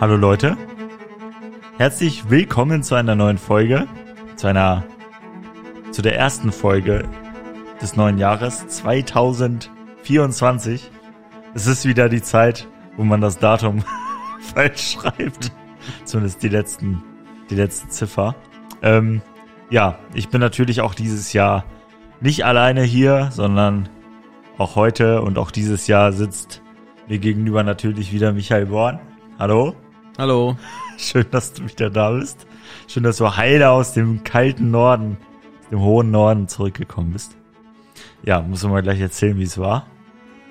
Hallo Leute, herzlich willkommen zu einer neuen Folge, zu einer, zu der ersten Folge des neuen Jahres 2024. Es ist wieder die Zeit, wo man das Datum falsch schreibt, zumindest die letzten, die letzte Ziffer. Ähm, ja, ich bin natürlich auch dieses Jahr nicht alleine hier, sondern auch heute und auch dieses Jahr sitzt mir gegenüber natürlich wieder Michael Born. Hallo. Hallo. Schön, dass du wieder da bist. Schön, dass du heile aus dem kalten Norden, aus dem hohen Norden zurückgekommen bist. Ja, muss man mal gleich erzählen, wie es war.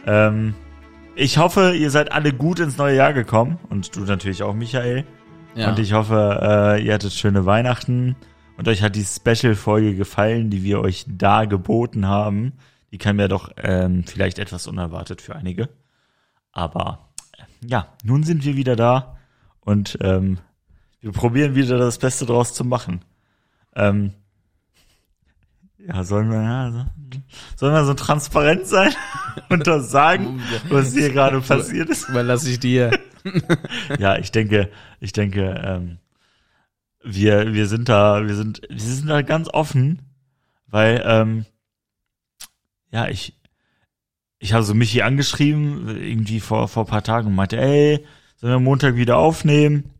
Ähm, ich hoffe, ihr seid alle gut ins neue Jahr gekommen und du natürlich auch, Michael. Ja. Und ich hoffe, äh, ihr hattet schöne Weihnachten und euch hat die Special-Folge gefallen, die wir euch da geboten haben. Die kam ja doch ähm, vielleicht etwas unerwartet für einige. Aber äh, ja, nun sind wir wieder da und ähm, wir probieren wieder das Beste draus zu machen. Ähm, ja, sollen wir, ja, so- sollen wir so transparent sein und das sagen, was hier gerade passiert ist? Überlasse ich dir. Ja, ich denke, ich denke, ähm, wir, wir sind da, wir sind, wir sind da ganz offen, weil, ähm, ja, ich, ich habe so Michi angeschrieben, irgendwie vor, vor ein paar Tagen und meinte, ey, sollen wir Montag wieder aufnehmen?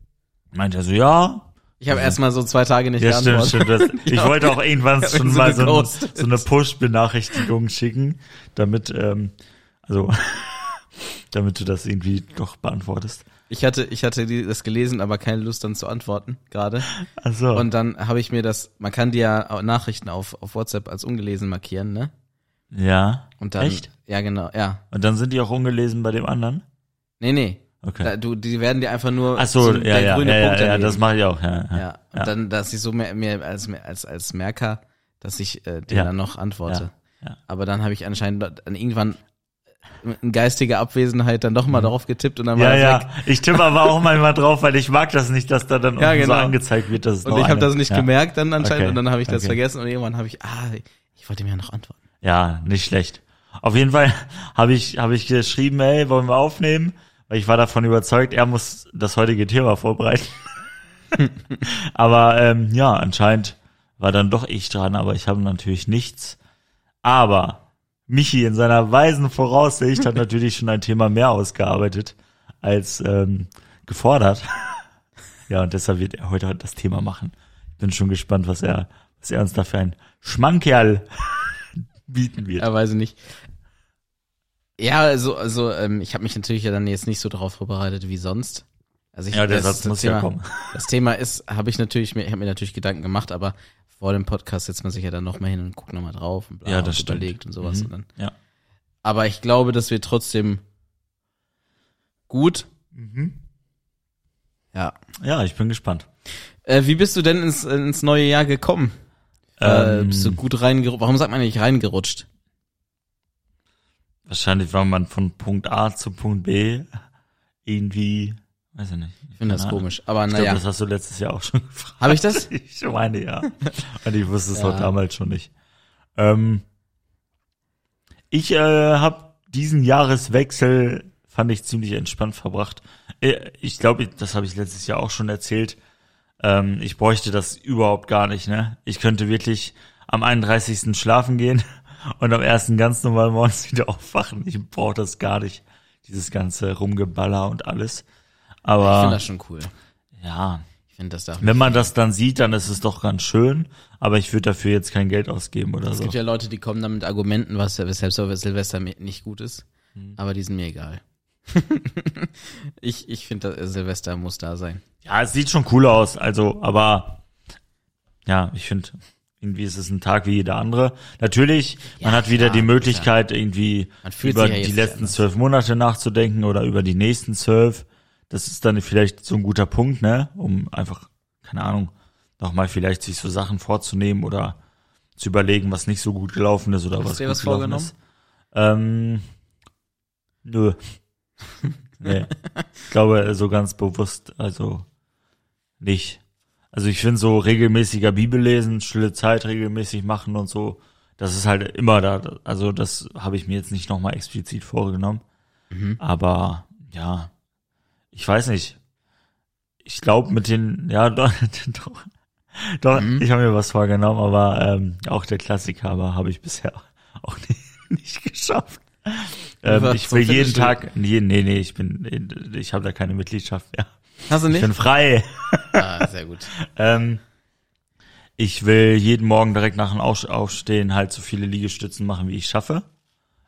Meinte er so, ja. Ich habe erst mal so zwei Tage nicht Ja, stimmt, geantwortet. stimmt. Das, ich wollte auch irgendwann schon so mal so, ein, so eine Push-Benachrichtigung schicken, damit, ähm, also, damit du das irgendwie doch beantwortest. Ich hatte, ich hatte das gelesen, aber keine Lust dann zu antworten gerade. Also, Und dann habe ich mir das, man kann dir ja Nachrichten auf, auf WhatsApp als ungelesen markieren, ne? Ja. Und dann, Echt? Ja, genau, ja. Und dann sind die auch ungelesen bei dem anderen? Nee, nee. Okay. Da, du, die werden dir einfach nur Ach so, ja, ja, ja, ja, ja, daneben. das mache ich auch, ja. Ja, Ja, und dann, dass ich so mehr, mehr als, als, als Merker, dass ich äh, dir Ja. dann noch antworte. Ja, ja. Aber dann habe ich anscheinend dann irgendwann in geistiger Abwesenheit dann doch mal drauf getippt und dann war Mhm. ja, ja. weg. Ich tippe aber auch manchmal drauf, weil ich mag das nicht, dass da dann Ja, unten so genau. angezeigt wird, dass es Und ich habe das nicht ja. gemerkt dann anscheinend Okay, und dann habe ich das okay. vergessen und irgendwann habe ich, ah, ich wollte mir noch antworten. Ja, nicht schlecht. Auf jeden Fall habe ich, habe ich geschrieben, ey, wollen wir aufnehmen? Weil ich war davon überzeugt, er muss das heutige Thema vorbereiten. aber ähm, ja, anscheinend war dann doch ich dran, aber ich habe natürlich nichts. Aber Michi in seiner weisen Voraussicht hat natürlich schon ein Thema mehr ausgearbeitet als ähm, gefordert. ja, und deshalb wird er heute das Thema machen. Bin schon gespannt, was er, was er uns da für ein Schmankerl bieten wird. Ja, weiß ich nicht. Ja, also, also ähm, ich habe mich natürlich ja dann jetzt nicht so darauf vorbereitet wie sonst. Also ich, Ja, der das, Satz muss Thema, ja kommen. Das Thema ist, habe ich natürlich mir, ich habe mir natürlich Gedanken gemacht, aber vor dem Podcast setzt man sich ja dann noch mal hin und guckt noch mal drauf und bla Ja, und das stimmt. überlegt und sowas Mhm. und dann. Ja. Aber ich glaube, das wird trotzdem gut. Mhm. Ja. Ja, ich bin gespannt. Äh, wie bist du denn ins, ins neue Jahr gekommen? Äh, Ähm, bist du gut reingerutscht? Warum sagt man nicht reingerutscht? Wahrscheinlich war man von Punkt A zu Punkt B irgendwie, weiß ich nicht. Ich finde das Ahnung. komisch. Aber Ich glaube, naja. das hast du letztes Jahr auch schon gefragt. Habe ich das? Ich meine ja. Und ich wusste es Ja. auch damals schon nicht. Ähm, ich äh, habe diesen Jahreswechsel, fand ich ziemlich entspannt verbracht. Äh, Ich glaube, das habe ich letztes Jahr auch schon erzählt. Ähm, ich bräuchte das überhaupt gar nicht. Ne? Ich könnte wirklich am 31. schlafen gehen und am ersten ganz normal morgens wieder aufwachen. Ich brauche das gar nicht. Dieses ganze Rumgeballer und alles. Ich Aber finde das schon cool. ja, Ich finde das da. wenn man das dann sieht, dann ist es doch ganz schön, aber ich würde dafür jetzt kein Geld ausgeben oder Es so. gibt ja Leute, die kommen dann mit Argumenten, was weshalb so Silvester nicht gut ist. Hm. Aber die sind mir egal. ich ich finde, dass Silvester muss da sein. Ja, es sieht schon cool aus, also, aber ja, ich finde, irgendwie ist es ein Tag wie jeder andere. Natürlich, man Ja, hat wieder klar, die Möglichkeit, irgendwie Man fühlt über ja die letzten zwölf Monate nachzudenken oder über die nächsten zwölf. Das ist dann vielleicht so ein guter Punkt, ne, um einfach, keine Ahnung, nochmal vielleicht sich so Sachen vorzunehmen oder zu überlegen, was nicht so gut gelaufen ist oder Hast was du dir gut was vorgenommen? ist. Ähm, nö. nee. Ich glaube, so ganz bewusst, also nicht. Also ich finde so regelmäßiger Bibellesen, stille Zeit regelmäßig machen und so, das ist halt immer da. Also das habe ich mir jetzt nicht nochmal explizit vorgenommen. Mhm. Aber ja, ich weiß nicht. Ich glaube mit den, ja doch, doch, doch Mhm. ich habe mir was vorgenommen, aber ähm, auch der Klassiker, habe ich bisher auch nicht, nicht geschafft. Ähm, ich will jeden? Tag, nee, nee, nee, ich bin, ich habe da keine Mitgliedschaft mehr. Hast du Ich nicht? bin frei. Ah, sehr gut. Ähm, ich will jeden Morgen direkt nach dem Auf- Aufstehen halt so viele Liegestützen machen, wie ich schaffe.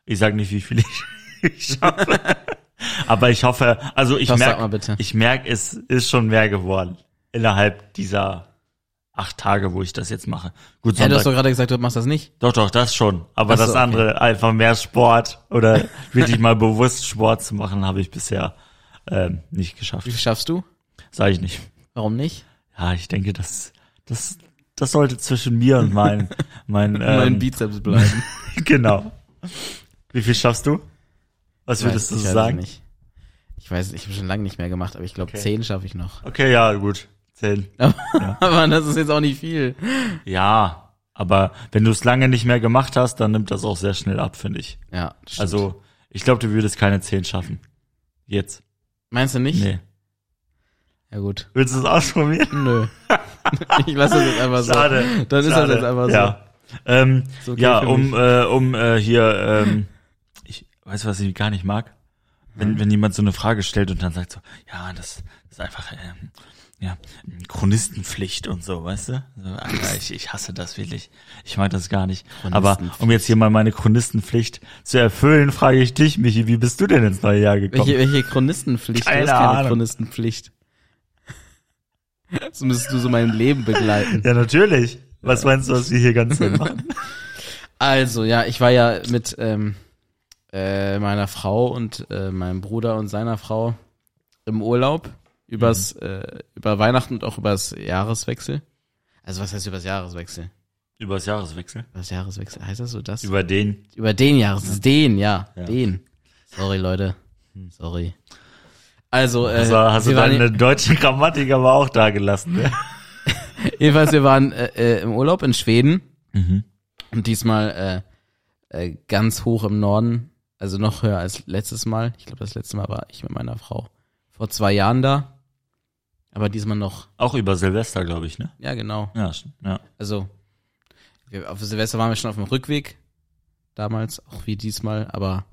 Ich sage nicht, wie viele ich, ich schaffe. Aber ich hoffe, also ich sag merke, ich merke, es ist schon mehr geworden. Innerhalb dieser acht Tage, wo ich das jetzt mache. Gut, Ja, du hast Sonntag. doch gerade gesagt, du machst das nicht. doch, doch, das schon. Aber so, das okay. andere, einfach mehr Sport oder wirklich mal bewusst Sport zu machen, habe ich bisher ähm, nicht geschafft. Wie viel schaffst du? Sag ich nicht. Warum nicht? Ja, ich denke, das, das, das sollte zwischen mir und mein, mein, mein ähm, Bizeps bleiben. genau. Wie viel schaffst du? Was Ich würdest weiß- du ich weiß es sagen? Nicht. Ich weiß, ich habe schon lange nicht mehr gemacht, aber ich glaube, Okay. zehn schaffe ich noch. Okay, ja, gut. Zehn. aber das ist jetzt auch nicht viel. Ja, aber wenn du es lange nicht mehr gemacht hast, dann nimmt das auch sehr schnell ab, finde ich. Ja, stimmt. Also, ich glaube, du würdest keine zehn schaffen. Jetzt. Meinst du nicht? Nee. Ja gut. Willst du es ausprobieren? Nö. ich lasse das jetzt einfach so. Schade. Dann ist das Schade. jetzt einfach so. Ja. Ähm, Ist okay ja, um, äh, um äh, hier, ähm, ich weiß, was ich gar nicht mag. Wenn, wenn jemand so eine Frage stellt und dann sagt so, ja, das, das ist einfach, ähm, ja, Chronistenpflicht und so, weißt du? Alter, ich, ich hasse das wirklich. Ich mag das gar nicht. Aber um jetzt hier mal meine Chronistenpflicht zu erfüllen, frage ich dich, Michi, wie bist du denn ins neue Jahr gekommen? Welche, welche Chronistenpflicht? Keine du hast keine Ahnung. Chronistenpflicht. So müsstest du so mein Leben begleiten. Ja, natürlich. Was meinst du, was wir hier ganz machen? Also, ja, ich war ja mit ähm, äh, meiner Frau und äh, meinem Bruder und seiner Frau im Urlaub übers, äh, über Weihnachten und auch übers Jahreswechsel. Also was heißt übers Jahreswechsel? Übers Jahreswechsel? Übers Jahreswechsel, heißt das so das? Über den. Über den Jahres, den, ja, Ja. den. Sorry, Leute. Sorry. Also, äh, Also hast du deine deutsche Grammatik aber auch da gelassen, ne? jedenfalls, wir waren äh, äh, im Urlaub in Schweden Mhm. und diesmal äh, äh, ganz hoch im Norden, also noch höher als letztes Mal. Ich glaube, das letzte Mal war ich mit meiner Frau vor zwei Jahren da. Aber diesmal noch, Auch über Silvester, glaube ich, ne? ja genau. Ja, ja. Also, wir, auf Silvester waren wir schon auf dem Rückweg. Damals, auch wie diesmal. Aber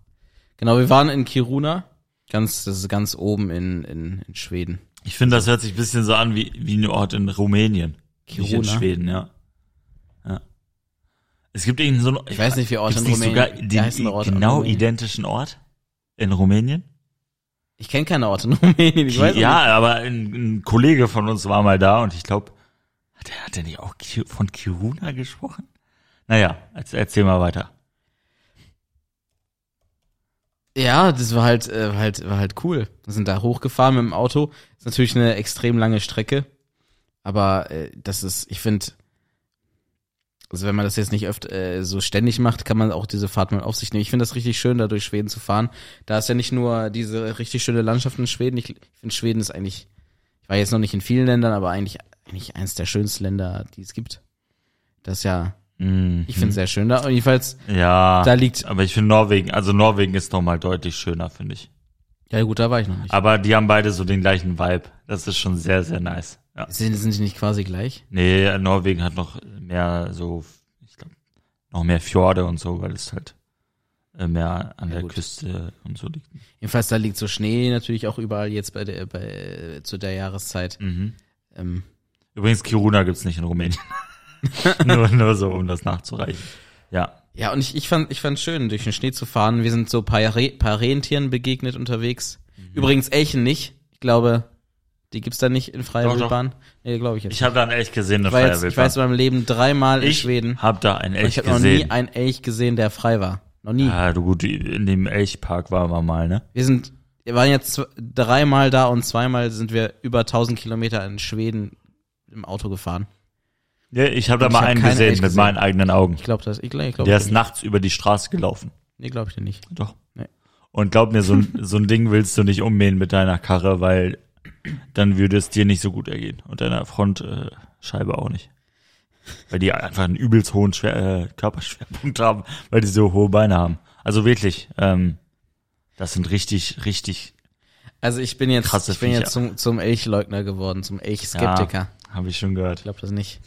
genau, wir waren in Kiruna. Ganz, das ist ganz oben in, in, in Schweden. Ich finde, das hört sich ein bisschen so an wie, wie ein Ort in Rumänien. Nicht in Kiruna. Schweden, ja. ja. Es gibt irgendeinen so Ich weiß nicht, wie gibt's in Rumänien. sogar den Orte in genau identischen Ort in Rumänien? Ich kenne keine Orte in Rumänien. Ich weiß ja, aber ein, ein Kollege von uns war mal da und ich glaube, hat er hat er nicht auch von Kiruna gesprochen? Naja, erzähl mal weiter. Ja, das war halt, äh, halt, war halt cool. Wir sind da hochgefahren mit dem Auto. Ist natürlich eine extrem lange Strecke. Aber äh, das ist, ich finde, also wenn man das jetzt nicht öfter äh, so ständig macht, kann man auch diese Fahrt mal auf sich nehmen. Ich finde das richtig schön, da durch Schweden zu fahren. Da ist ja nicht nur diese richtig schöne Landschaft in Schweden. Ich, ich finde Schweden ist eigentlich, ich war jetzt noch nicht in vielen Ländern, aber eigentlich, eigentlich eins der schönsten Länder, die es gibt. Das ist ja, Mhm. ich finde es sehr schön da. Und jedenfalls, Ja, da liegt, aber ich finde Norwegen, also Norwegen ist noch mal deutlich schöner, finde ich. ja gut, da war ich noch nicht. Aber die haben beide so den gleichen Vibe. Das ist schon sehr, sehr nice. Ja. Sind, sind die nicht quasi gleich? Nee, Norwegen hat noch mehr so, ich glaube, noch mehr Fjorde und so, weil es halt äh, mehr an Ja, der gut. Küste und so liegt. Jedenfalls, da liegt so Schnee natürlich auch überall jetzt bei der, bei, zu der Jahreszeit. Mhm. Ähm, Übrigens, Kiruna gibt's nicht in Rumänien. nur, nur so, um das nachzureichen. Ja. ja, und ich, ich fand, ich fand schön, durch den Schnee zu fahren. Wir sind so paar, Re paar Rentieren begegnet unterwegs. Übrigens Elchen nicht. Ich glaube, die gibt's da nicht in freier Doch, doch. Wildbahn. Nee, glaube ich jetzt. Ich habe da einen Elch gesehen, eine ich war, jetzt, Feuerwehr. ich war jetzt in meinem Leben dreimal in ich Schweden. habe da einen Elch ich habe noch nie gesehen. einen Elch gesehen, der frei war. Noch nie. Ah, du gut, in dem Elchpark waren wir mal, ne? Wir sind, wir waren jetzt dreimal da und zweimal sind wir über 1000 Kilometer in Schweden im Auto gefahren. Ja, ich habe da Ich mal hab einen gesehen Elch mit gesehen. meinen eigenen Augen. Ich glaube das. Ich glaube, ich glaub, Der ist nicht. nachts über die Straße gelaufen. Nee, glaube ich dir nicht. Doch. Nee. Und glaub mir, so so ein Ding willst du nicht ummähen mit deiner Karre, weil dann würde es dir nicht so gut ergehen. Und deiner Frontscheibe Scheibe auch nicht. Weil die einfach einen übelst hohen Schwer, äh, Körperschwerpunkt haben, weil die so hohe Beine haben. Also wirklich, ähm, Das sind richtig, richtig, Also ich bin jetzt, ich bin Viecher. jetzt zum, zum Elchleugner geworden, zum Elchskeptiker. ja, habe ich schon gehört. Ich glaube das nicht.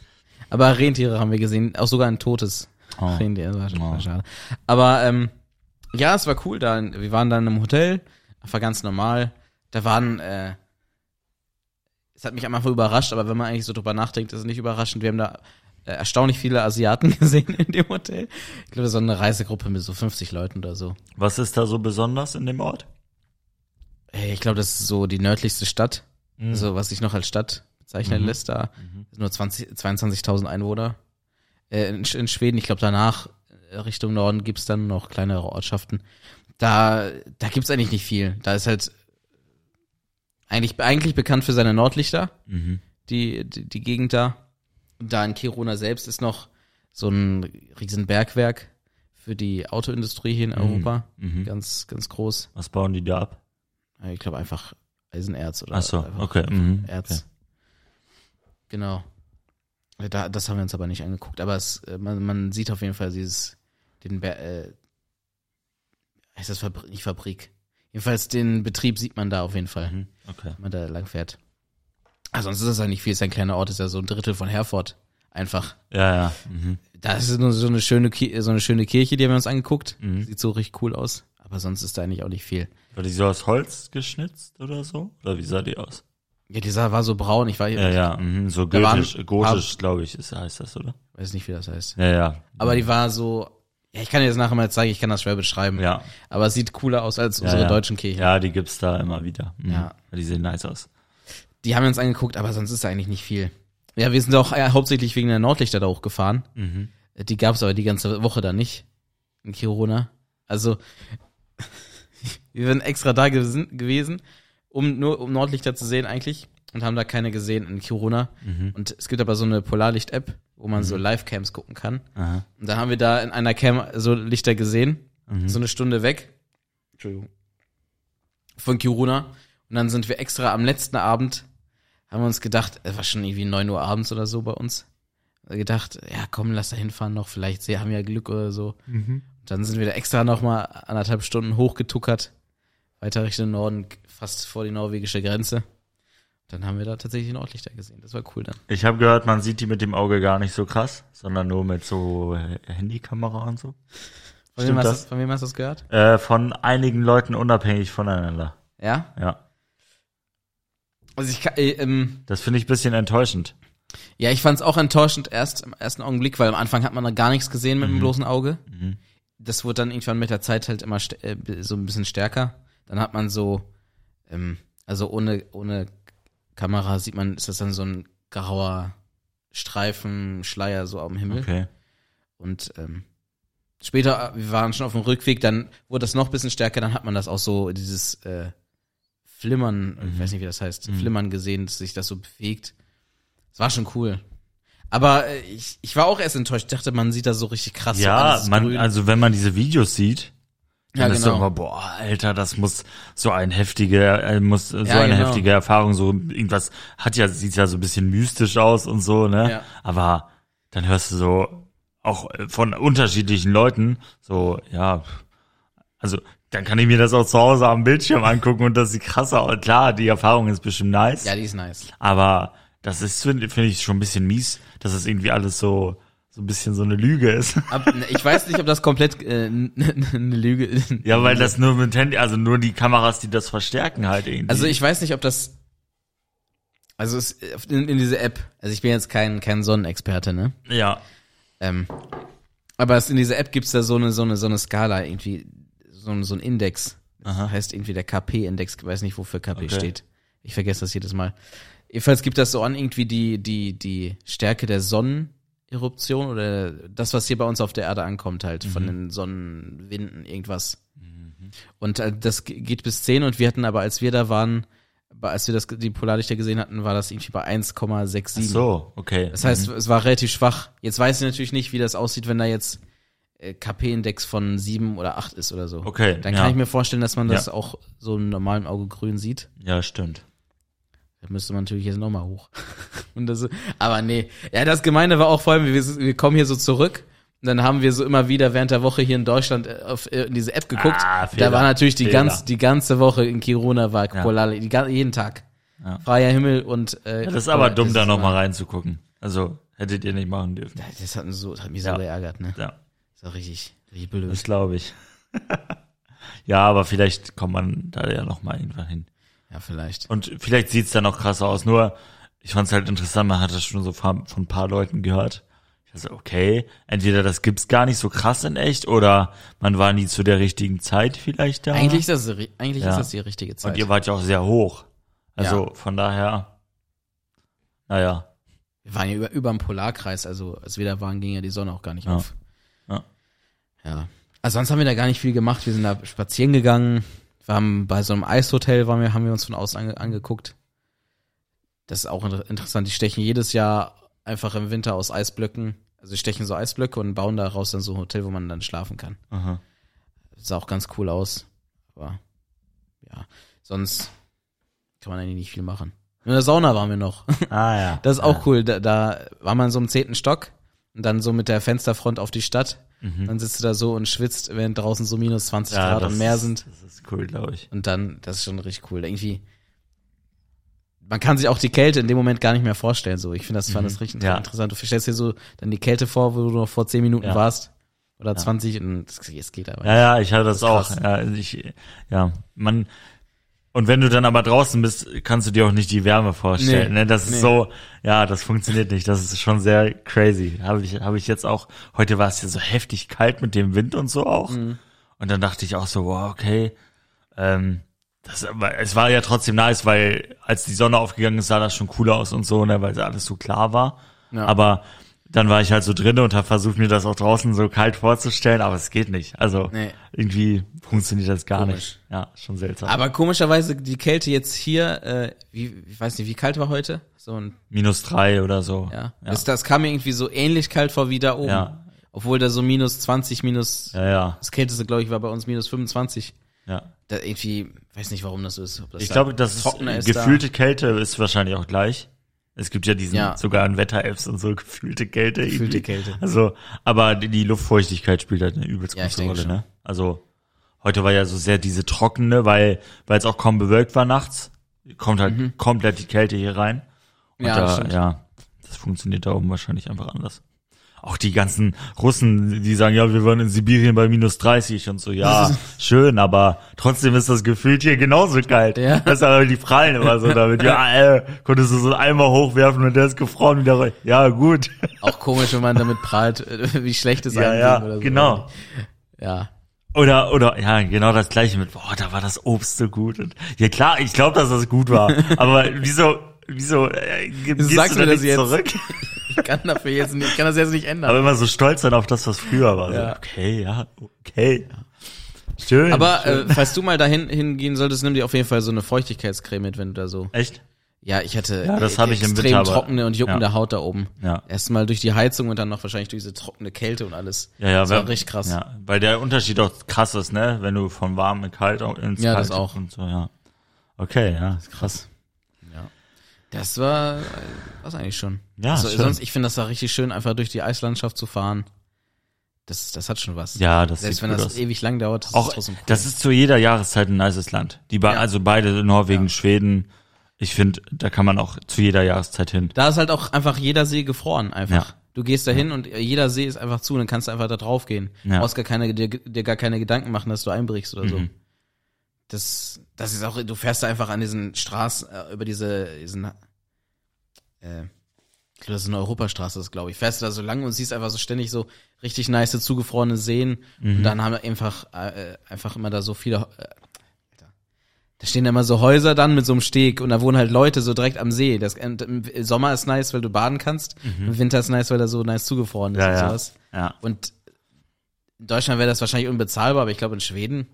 Aber Rentiere haben wir gesehen, auch sogar ein totes Oh. Rentier, das war, schon Oh. schade. Aber ähm, ja, es war cool da. Wir waren dann im Hotel, war ganz normal. Da waren, äh, es hat mich am Anfang überrascht, aber wenn man eigentlich so drüber nachdenkt, ist es nicht überraschend. Wir haben da äh, erstaunlich viele Asiaten gesehen in dem Hotel. Ich glaube, so eine Reisegruppe mit so 50 Leuten oder so. Was ist da so besonders in dem Ort? Ey, Ich glaube, das ist so die nördlichste Stadt. Mhm. Also, was sich noch als Stadt bezeichnen Mhm. lässt, da sind nur 20, 22.000 Einwohner. Äh, in, in Schweden, ich glaube, danach äh, Richtung Norden gibt's dann noch kleinere Ortschaften. Da, da gibt's eigentlich nicht viel. Da ist halt eigentlich, eigentlich bekannt für seine Nordlichter, Mhm. die, die, die Gegend da. Und da in Kiruna selbst ist noch so ein riesen Bergwerk für die Autoindustrie hier in Europa. Mhm. Ganz, ganz groß. Was bauen die da ab? Ich glaube einfach Eisenerz oder Ach so, okay. Mhm. Erz. okay. Genau. Da, das haben wir uns aber nicht angeguckt. Aber es, äh, man, man sieht auf jeden Fall dieses, den, Ber- äh, heißt das Fabrik, nicht Fabrik. Jedenfalls den Betrieb sieht man da auf jeden Fall, Mhm. Okay. wenn man da lang fährt. Ah, sonst ist das eigentlich viel. Ist ein kleiner Ort, ist ja so ein Drittel von Herford. Einfach. Ja, ja. Mhm. Da ist nur so eine schöne, so eine schöne Kirche, die haben wir uns angeguckt. Mhm. Sieht so richtig cool aus. Aber sonst ist da eigentlich auch nicht viel. War die so aus Holz geschnitzt oder so? Oder wie sah die aus? Ja, dieser war so braun. Ich war, Ja, ja. Mhm. So gotisch, gotisch glaube ich, ist, heißt das, oder? weiß nicht, wie das heißt. Ja, ja. Aber die war so, ja, ich kann dir das nachher mal zeigen, ich kann das schwer beschreiben. Ja. Aber es sieht cooler aus als Ja, unsere ja. deutschen Kirchen. Ja, die gibt's da immer wieder. Mhm. Ja. Die sehen nice aus. Die haben wir uns angeguckt, aber sonst ist da eigentlich nicht viel. Ja, wir sind auch äh, hauptsächlich wegen der Nordlichter da hochgefahren. Mhm. Die gab's aber die ganze Woche da nicht. In Kiruna. Also, wir sind extra da gewesen, gewesen um nur um Nordlichter zu sehen eigentlich. Und haben da keine gesehen in Kiruna. Mhm. Und es gibt aber so eine Polarlicht-App, wo man so Live-Cams gucken kann. Aha. Und dann haben wir da in einer Cam so Lichter gesehen. Mhm. so eine Stunde weg. Entschuldigung. Von Kiruna. Und dann sind wir extra am letzten Abend, haben wir uns gedacht, es war schon irgendwie 9 Uhr abends oder so bei uns. Gedacht, ja komm, lass da hinfahren noch, vielleicht sie haben ja Glück oder so. Mhm. Dann sind wir da extra noch mal anderthalb Stunden hochgetuckert, weiter Richtung Norden, fast vor die norwegische Grenze. Dann haben wir da tatsächlich Nordlichter gesehen. Das war cool dann. Ich habe gehört, man sieht die mit dem Auge gar nicht so krass, sondern nur mit so äh, Handykamera und so. Von, wem hast, das? du- von wem hast du das gehört? Äh, von einigen Leuten unabhängig voneinander. Ja? Ja. Also ich kann, äh, ähm, Das finde ich ein bisschen enttäuschend. Ja, ich fand es auch enttäuschend erst im ersten Augenblick, weil am Anfang hat man da gar nichts gesehen mit dem bloßen Auge. Mhm. Das wurde dann irgendwann mit der Zeit halt immer äh, so ein bisschen stärker. Dann hat man so, ähm, also ohne ohne Kamera sieht man, ist das dann so ein grauer Streifen, Schleier so am Himmel. Okay. Und ähm, später, äh, wir waren schon auf dem Rückweg, dann wurde das noch ein bisschen stärker, dann hat man das auch so, dieses äh, Flimmern, ich weiß nicht, wie das heißt, Mhm. Flimmern gesehen, dass sich das so bewegt. Das war schon cool. Aber äh, ich, ich war auch erst enttäuscht. Ich dachte, man sieht das so richtig krass. so Ja, alles man, also wenn man diese Videos sieht, ja, genau. immer, boah, Alter, das muss so ein heftige, äh, muss so Ja, eine genau. heftige Erfahrung, so irgendwas hat ja, sieht ja so ein bisschen mystisch aus und so, ne? Ja. Aber dann hörst du so auch von unterschiedlichen Leuten, so, ja, also dann kann ich mir das auch zu Hause am Bildschirm angucken und das sieht krasser aus. Klar, die Erfahrung ist bestimmt nice, ja, die ist nice. aber das ist, finde find ich, schon ein bisschen mies, dass das irgendwie alles so, so ein bisschen so eine Lüge ist. Ab, ne, ich weiß nicht, ob das komplett äh, eine Lüge ist. Ja, weil das nur mit Handy, also nur die Kameras, die das verstärken halt irgendwie. Also ich weiß nicht, ob das. Also es, in, in diese App. Also ich bin jetzt kein kein Sonnenexperte, ne? ja. Ähm, aber es, in dieser App gibt's da so eine so eine so eine Skala irgendwie so, ein- so ein Index. Das Aha. heißt irgendwie der KP-Index. Ich weiß nicht, wofür KP Okay. steht. Ich vergesse das jedes Mal. Jedenfalls gibt das so an irgendwie die die die Stärke der Sonneneruption oder das, was hier bei uns auf der Erde ankommt, halt von den Sonnenwinden irgendwas. Und äh, das ge- geht bis 10 und wir hatten aber, als wir da waren, als wir das die Polarlichter gesehen hatten, war das irgendwie bei 1,67. Ach so, okay. Das heißt, es war relativ schwach. Jetzt weiß ich natürlich nicht, wie das aussieht, wenn da jetzt äh, KP-Index von 7 oder 8 ist oder so. Okay, Dann ja. kann ich mir vorstellen, dass man das Ja. auch so im normalen Auge grün sieht. Ja, stimmt. Da müsste man natürlich jetzt nochmal hoch. Und das, aber nee. Ja, das Gemeine war auch vor allem, wir, wir kommen hier so zurück Und dann haben wir so immer wieder während der Woche hier in Deutschland äh, auf äh, in diese App geguckt. Ah, da Fehler, war natürlich die Fehler. ganz die ganze Woche in Kiruna war Kolale, die, ga- jeden Tag. Ja. Freier Himmel und äh, Ja, das ist aber dumm, da ist noch mal immer- reinzugucken. Also, hättet ihr nicht machen dürfen. Das hat, so, das hat mich so Ja. geärgert, ne? Ja, Das ist auch richtig, richtig blöd. das glaube ich. ja, aber vielleicht kommt man da ja noch mal irgendwann hin. Ja, vielleicht. Und vielleicht sieht's dann noch krasser aus. Nur, ich fand's halt interessant, man hat das schon so von von ein paar Leuten gehört. Ich dachte, okay, entweder das gibt's gar nicht so krass in echt oder man war nie zu der richtigen Zeit vielleicht da. Eigentlich ist das, eigentlich Ja. ist das die richtige Zeit. Und ihr wart ja auch sehr hoch. Also von daher, naja, Wir waren ja über, über dem Polarkreis, also als wir da waren, ging ja die Sonne auch gar nicht Ja. auf. Ja. Ja. Also sonst haben wir da gar nicht viel gemacht. Wir sind da spazieren gegangen. Wir haben bei so einem Eishotel waren wir, haben wir uns von außen ange, angeguckt. Das ist auch inter- interessant. Die stechen jedes Jahr einfach im Winter aus Eisblöcken. Also die stechen so Eisblöcke und bauen daraus dann so ein Hotel, wo man dann schlafen kann. aha. Das sah auch ganz cool aus. Aber ja, sonst kann man eigentlich nicht viel machen. In der Sauna waren wir noch. Ah ja. Das ist auch cool. Da, da war man so im zehnten Stock und dann so mit der Fensterfront auf die Stadt. Dann sitzt du da so und schwitzt, während draußen so minus 20 Mhm. ja, Grad und mehr sind. Das ist cool, glaube ich. Und dann, das ist schon richtig cool. Irgendwie, man kann sich auch die Kälte in dem Moment gar nicht mehr vorstellen. So, ich finde das, fand das richtig Mhm. Ja. interessant. Du stellst dir so dann die Kälte vor, wo du noch vor 10 Minuten Ja. warst. Oder 20 und es geht aber. Ja, ja, ich hatte das, ist auch. krass. Ja, ich, ja, man. Und wenn du dann aber draußen bist, kannst du dir auch nicht die Wärme vorstellen. Nee, ne? Das nee. ist so, ja, das funktioniert nicht. Das ist schon sehr crazy. Habe ich, habe ich jetzt auch. Heute war es ja so heftig kalt mit dem Wind und so auch. Mhm. Und dann dachte ich auch so, wow, okay. Ähm, das, aber es war ja trotzdem nice, weil als die Sonne aufgegangen ist, sah das schon cooler aus und so, ne, weil alles so klar war. Ja. Aber dann war ich halt so drinne und habe versucht, mir das auch draußen so kalt vorzustellen, aber es geht nicht. Also Nee. irgendwie funktioniert das gar Komisch. nicht. Ja, schon seltsam. Aber komischerweise die Kälte jetzt hier, äh, wie, ich weiß nicht, wie kalt war heute? So ein, Minus drei oder so. ja. ja. Das, das kam mir irgendwie so ähnlich kalt vor wie da oben. Ja. Obwohl da so minus 20, minus, ja, ja, das kälteste, glaube ich, war bei uns minus 25. ja. Da irgendwie, weiß nicht, warum das so ist. Das Ich da glaube, das ist, gefühlte Kälte ist wahrscheinlich auch gleich. Es gibt ja diesen, Ja. sogar in Wetter-Apps und so, gefühlte Kälte. Gefühlte irgendwie. Käte. Also, aber die, Luftfeuchtigkeit spielt halt eine übelst Ja, große denke Rolle, schon. ne? Also, heute war ja so sehr diese trockene, weil, weil es auch kaum bewölkt war nachts, kommt halt komplett die Kälte hier rein. Und Mhm. Ja, da, das ja, das funktioniert da oben wahrscheinlich einfach anders. Auch die ganzen Russen, die sagen, ja, wir waren in Sibirien bei minus 30 und so, ja, schön, aber trotzdem ist das gefühlt hier genauso kalt. Ja. Das ist aber die prallen immer so damit, ja, äh, konntest du so einen Eimer hochwerfen und der ist gefroren wieder rein. Ja, gut. Auch komisch, wenn man damit prahlt, äh, wie schlecht es Ja, einem ja, oder so. genau. Ja. Oder, oder, ja, genau das gleiche mit, boah, da war das Obst so gut. Und, ja klar, ich glaube, dass das gut war. aber wieso, wieso, äh, sagst du da das jetzt? zurück? Ich kann dafür jetzt nicht, ich kann das jetzt nicht ändern. Aber immer so stolz sein auf das, was früher war. Ja. So, okay, ja, okay. Schön. Aber schön. äh, falls du mal dahin hingehen solltest, nimm dir auf jeden Fall so eine Feuchtigkeitscreme mit, wenn du da so. Echt? Ja, ich hatte Ja, das äh, hab ich im extrem Winter, aber- trockene und juckende ja. Haut da oben. Ja. Erstmal durch die Heizung und dann noch wahrscheinlich durch diese trockene Kälte und alles. Ja, ja, das war wenn- richtig krass. Ja, weil der Unterschied auch krass ist, ne? Wenn du von warm in kalt ins Ja, Kalte das auch. und so, ja. Okay, ja, krass. Ja. Das war was eigentlich schon. Ja, also, schön. sonst ich finde das da richtig schön einfach durch die Eislandschaft zu fahren. Das das hat schon was. Ja, das Selbst wenn das aus. ewig lang dauert, das Auch, ist trotzdem cool. das ist zu jeder Jahreszeit ein nices Land. Die Ja. also beide Norwegen, Schweden. Ich finde, da kann man auch zu jeder Jahreszeit hin. Da ist halt auch einfach jeder See gefroren einfach. Ja. Du gehst da hin und jeder See ist einfach zu und dann kannst du einfach da drauf gehen. Ja. Du brauchst gar keine, dir, dir gar keine Gedanken machen, dass du einbrichst oder so. Mhm. Das, das ist auch, du fährst da einfach an diesen Straßen, äh, über diese, diesen, äh, ich glaube, das ist eine Europastraße, das glaube ich. Fährst du da so lang und siehst einfach so ständig so richtig nice zugefrorene Seen. Mhm. Und dann haben wir einfach, äh, einfach immer da so viele, äh, da stehen immer so Häuser dann mit so einem Steg und da wohnen halt Leute so direkt am See. Das, Im Sommer ist nice, weil du baden kannst. Im Winter ist nice, weil da so nice zugefroren ist Mhm. Ja, und ja. sowas. Ja. Und in Deutschland wäre das wahrscheinlich unbezahlbar, aber ich glaube in Schweden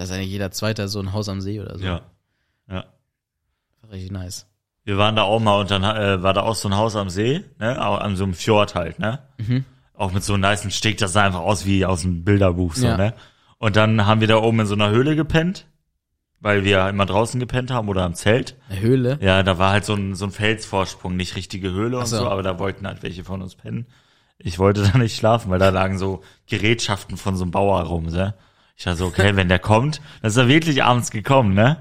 hat das eigentlich jeder Zweite so ein Haus am See oder so. Ja. Ja. Richtig nice. Wir waren da auch mal und dann äh, war da auch so ein Haus am See, ne? Auch an so einem Fjord halt, ne? Mhm. Auch mit so einem niceen Steg, das sah einfach aus wie aus einem Bilderbuch, so, Ja. ne? Und dann haben wir da oben in so einer Höhle gepennt, weil wir immer draußen gepennt haben oder am Zelt. Eine Höhle. Ja, da war halt so ein, so ein Felsvorsprung, nicht richtige Höhle und Ach so. so, aber da wollten halt welche von uns pennen. ich wollte da nicht schlafen, weil da lagen so Gerätschaften von so einem Bauer rum, ne? Ich dachte so, okay, wenn der kommt, dann ist er wirklich abends gekommen, ne?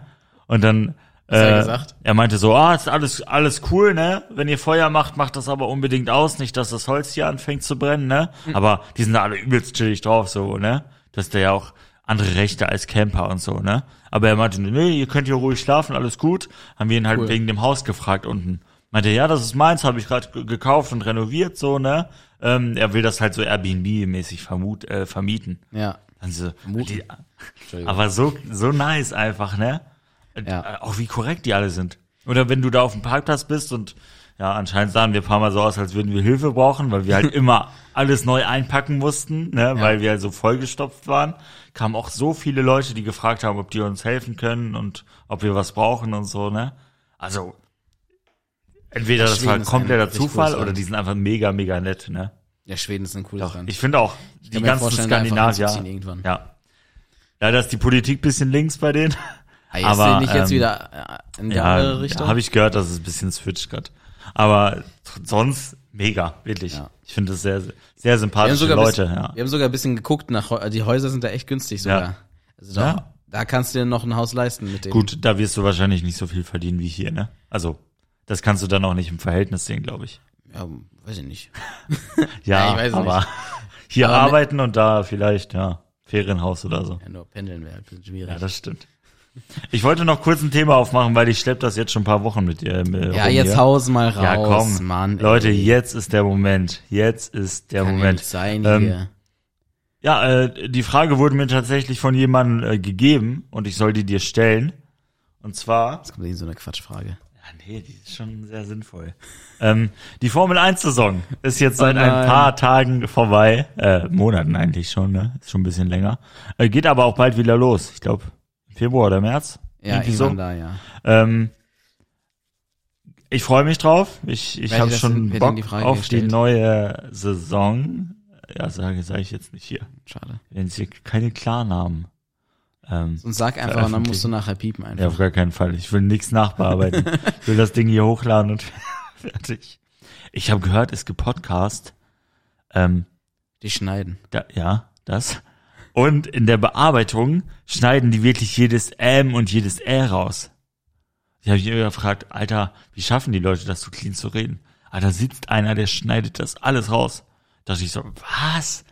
Und dann er äh, gesagt? er meinte so, ah, ist alles alles cool, ne? Wenn ihr Feuer macht, macht das aber unbedingt aus, nicht, dass das Holz hier anfängt zu brennen, ne? Hm. Aber die sind da alle übelst chillig drauf, so, ne? Dass der ja auch andere Rechte als Camper und so, ne? Aber er meinte, nee, ihr könnt hier ruhig schlafen, alles gut. Haben wir ihn halt Cool. wegen dem Haus gefragt unten. Meinte, ja, das ist meins, habe ich gerade gekauft und renoviert, so, ne? Ähm, er will das halt so Airbnb-mäßig vermut, äh, vermieten. Ja. Dann so, die, aber so, so nice einfach, ne? Ja. Äh, Auch wie korrekt die alle sind. Oder wenn du da auf dem Parkplatz bist und ja, anscheinend sahen wir ein paar Mal so aus, als würden wir Hilfe brauchen, weil wir halt immer alles neu einpacken mussten, ne, weil wir halt so vollgestopft waren. Kamen auch so viele Leute, die gefragt haben, ob die uns helfen können und ob wir was brauchen und so, ne? Also, entweder Ja, das Schweden war kompletter Zufall oder die sind einfach mega, mega nett, ne? Ja, Schweden ist ein cooles Doch, Land. ich finde auch, die kann mir ganzen Skandinavier, irgendwann. ja. Leider ist die Politik bisschen links bei denen. Ah, aber, ich jetzt ähm, wieder in die Ja, andere Richtung. habe ich gehört, dass es ein bisschen switcht gerade. Aber sonst mega, wirklich. Ja. Ich finde es sehr, sehr sympathische Leute. bisschen, ja. wir haben sogar ein bisschen geguckt nach die Häuser sind da echt günstig sogar. Ja. Also da, Ja. da kannst du dir noch ein Haus leisten mit denen. Gut, da wirst du wahrscheinlich nicht so viel verdienen wie hier, ne? Also, das kannst du dann auch nicht im Verhältnis sehen, glaube ich. Ja, weiß ich nicht. Ja, ich weiß es aber hier Aber arbeiten und da vielleicht, ja, Ferienhaus oder so. Ja, nur pendeln wäre ein bisschen schwierig. Ja, das stimmt. Ich wollte noch kurz ein Thema aufmachen, weil ich schlepp das jetzt schon ein paar Wochen mit dir. Äh, Ja, jetzt hier. haus mal raus, Ja, komm. Mann. ey. Leute, jetzt ist der Moment. Jetzt ist der Kann ja Moment. nicht sein Ähm, hier. Ja, äh, die Frage wurde mir tatsächlich von jemandem äh, gegeben und ich soll die dir stellen. Und zwar, Jetzt kommt so eine Quatschfrage. Ja, nee, die ist schon sehr sinnvoll. ähm, die Formel 1 Saison ist jetzt Oh seit ein nein. paar Tagen vorbei, äh, Monaten eigentlich schon, ne? Ist schon ein bisschen länger. Äh, geht aber auch bald wieder los. Ich glaube, Februar oder März. Ja, Irgendwie so. da, ja. Ähm, ich freue mich drauf. Ich, ich habe schon denn- Bock denn die auf die gestellt? neue Saison. Ja, sage sag ich jetzt nicht hier. Schade. Wenn sie keine Klarnamen. Ähm, Und sag einfach, und dann musst du nachher piepen einfach. ja, auf gar keinen Fall. Ich will nichts nachbearbeiten. ich will das Ding hier hochladen und fertig. Ich habe gehört, es gibt Podcast. Ähm, Die schneiden. da, ja, das. Und in der Bearbeitung schneiden die wirklich jedes M und jedes Ä raus. Ich habe mich immer gefragt, Alter, wie schaffen die Leute das so clean zu reden? Alter, sitzt einer, der schneidet das alles raus. Da dachte ich so, was?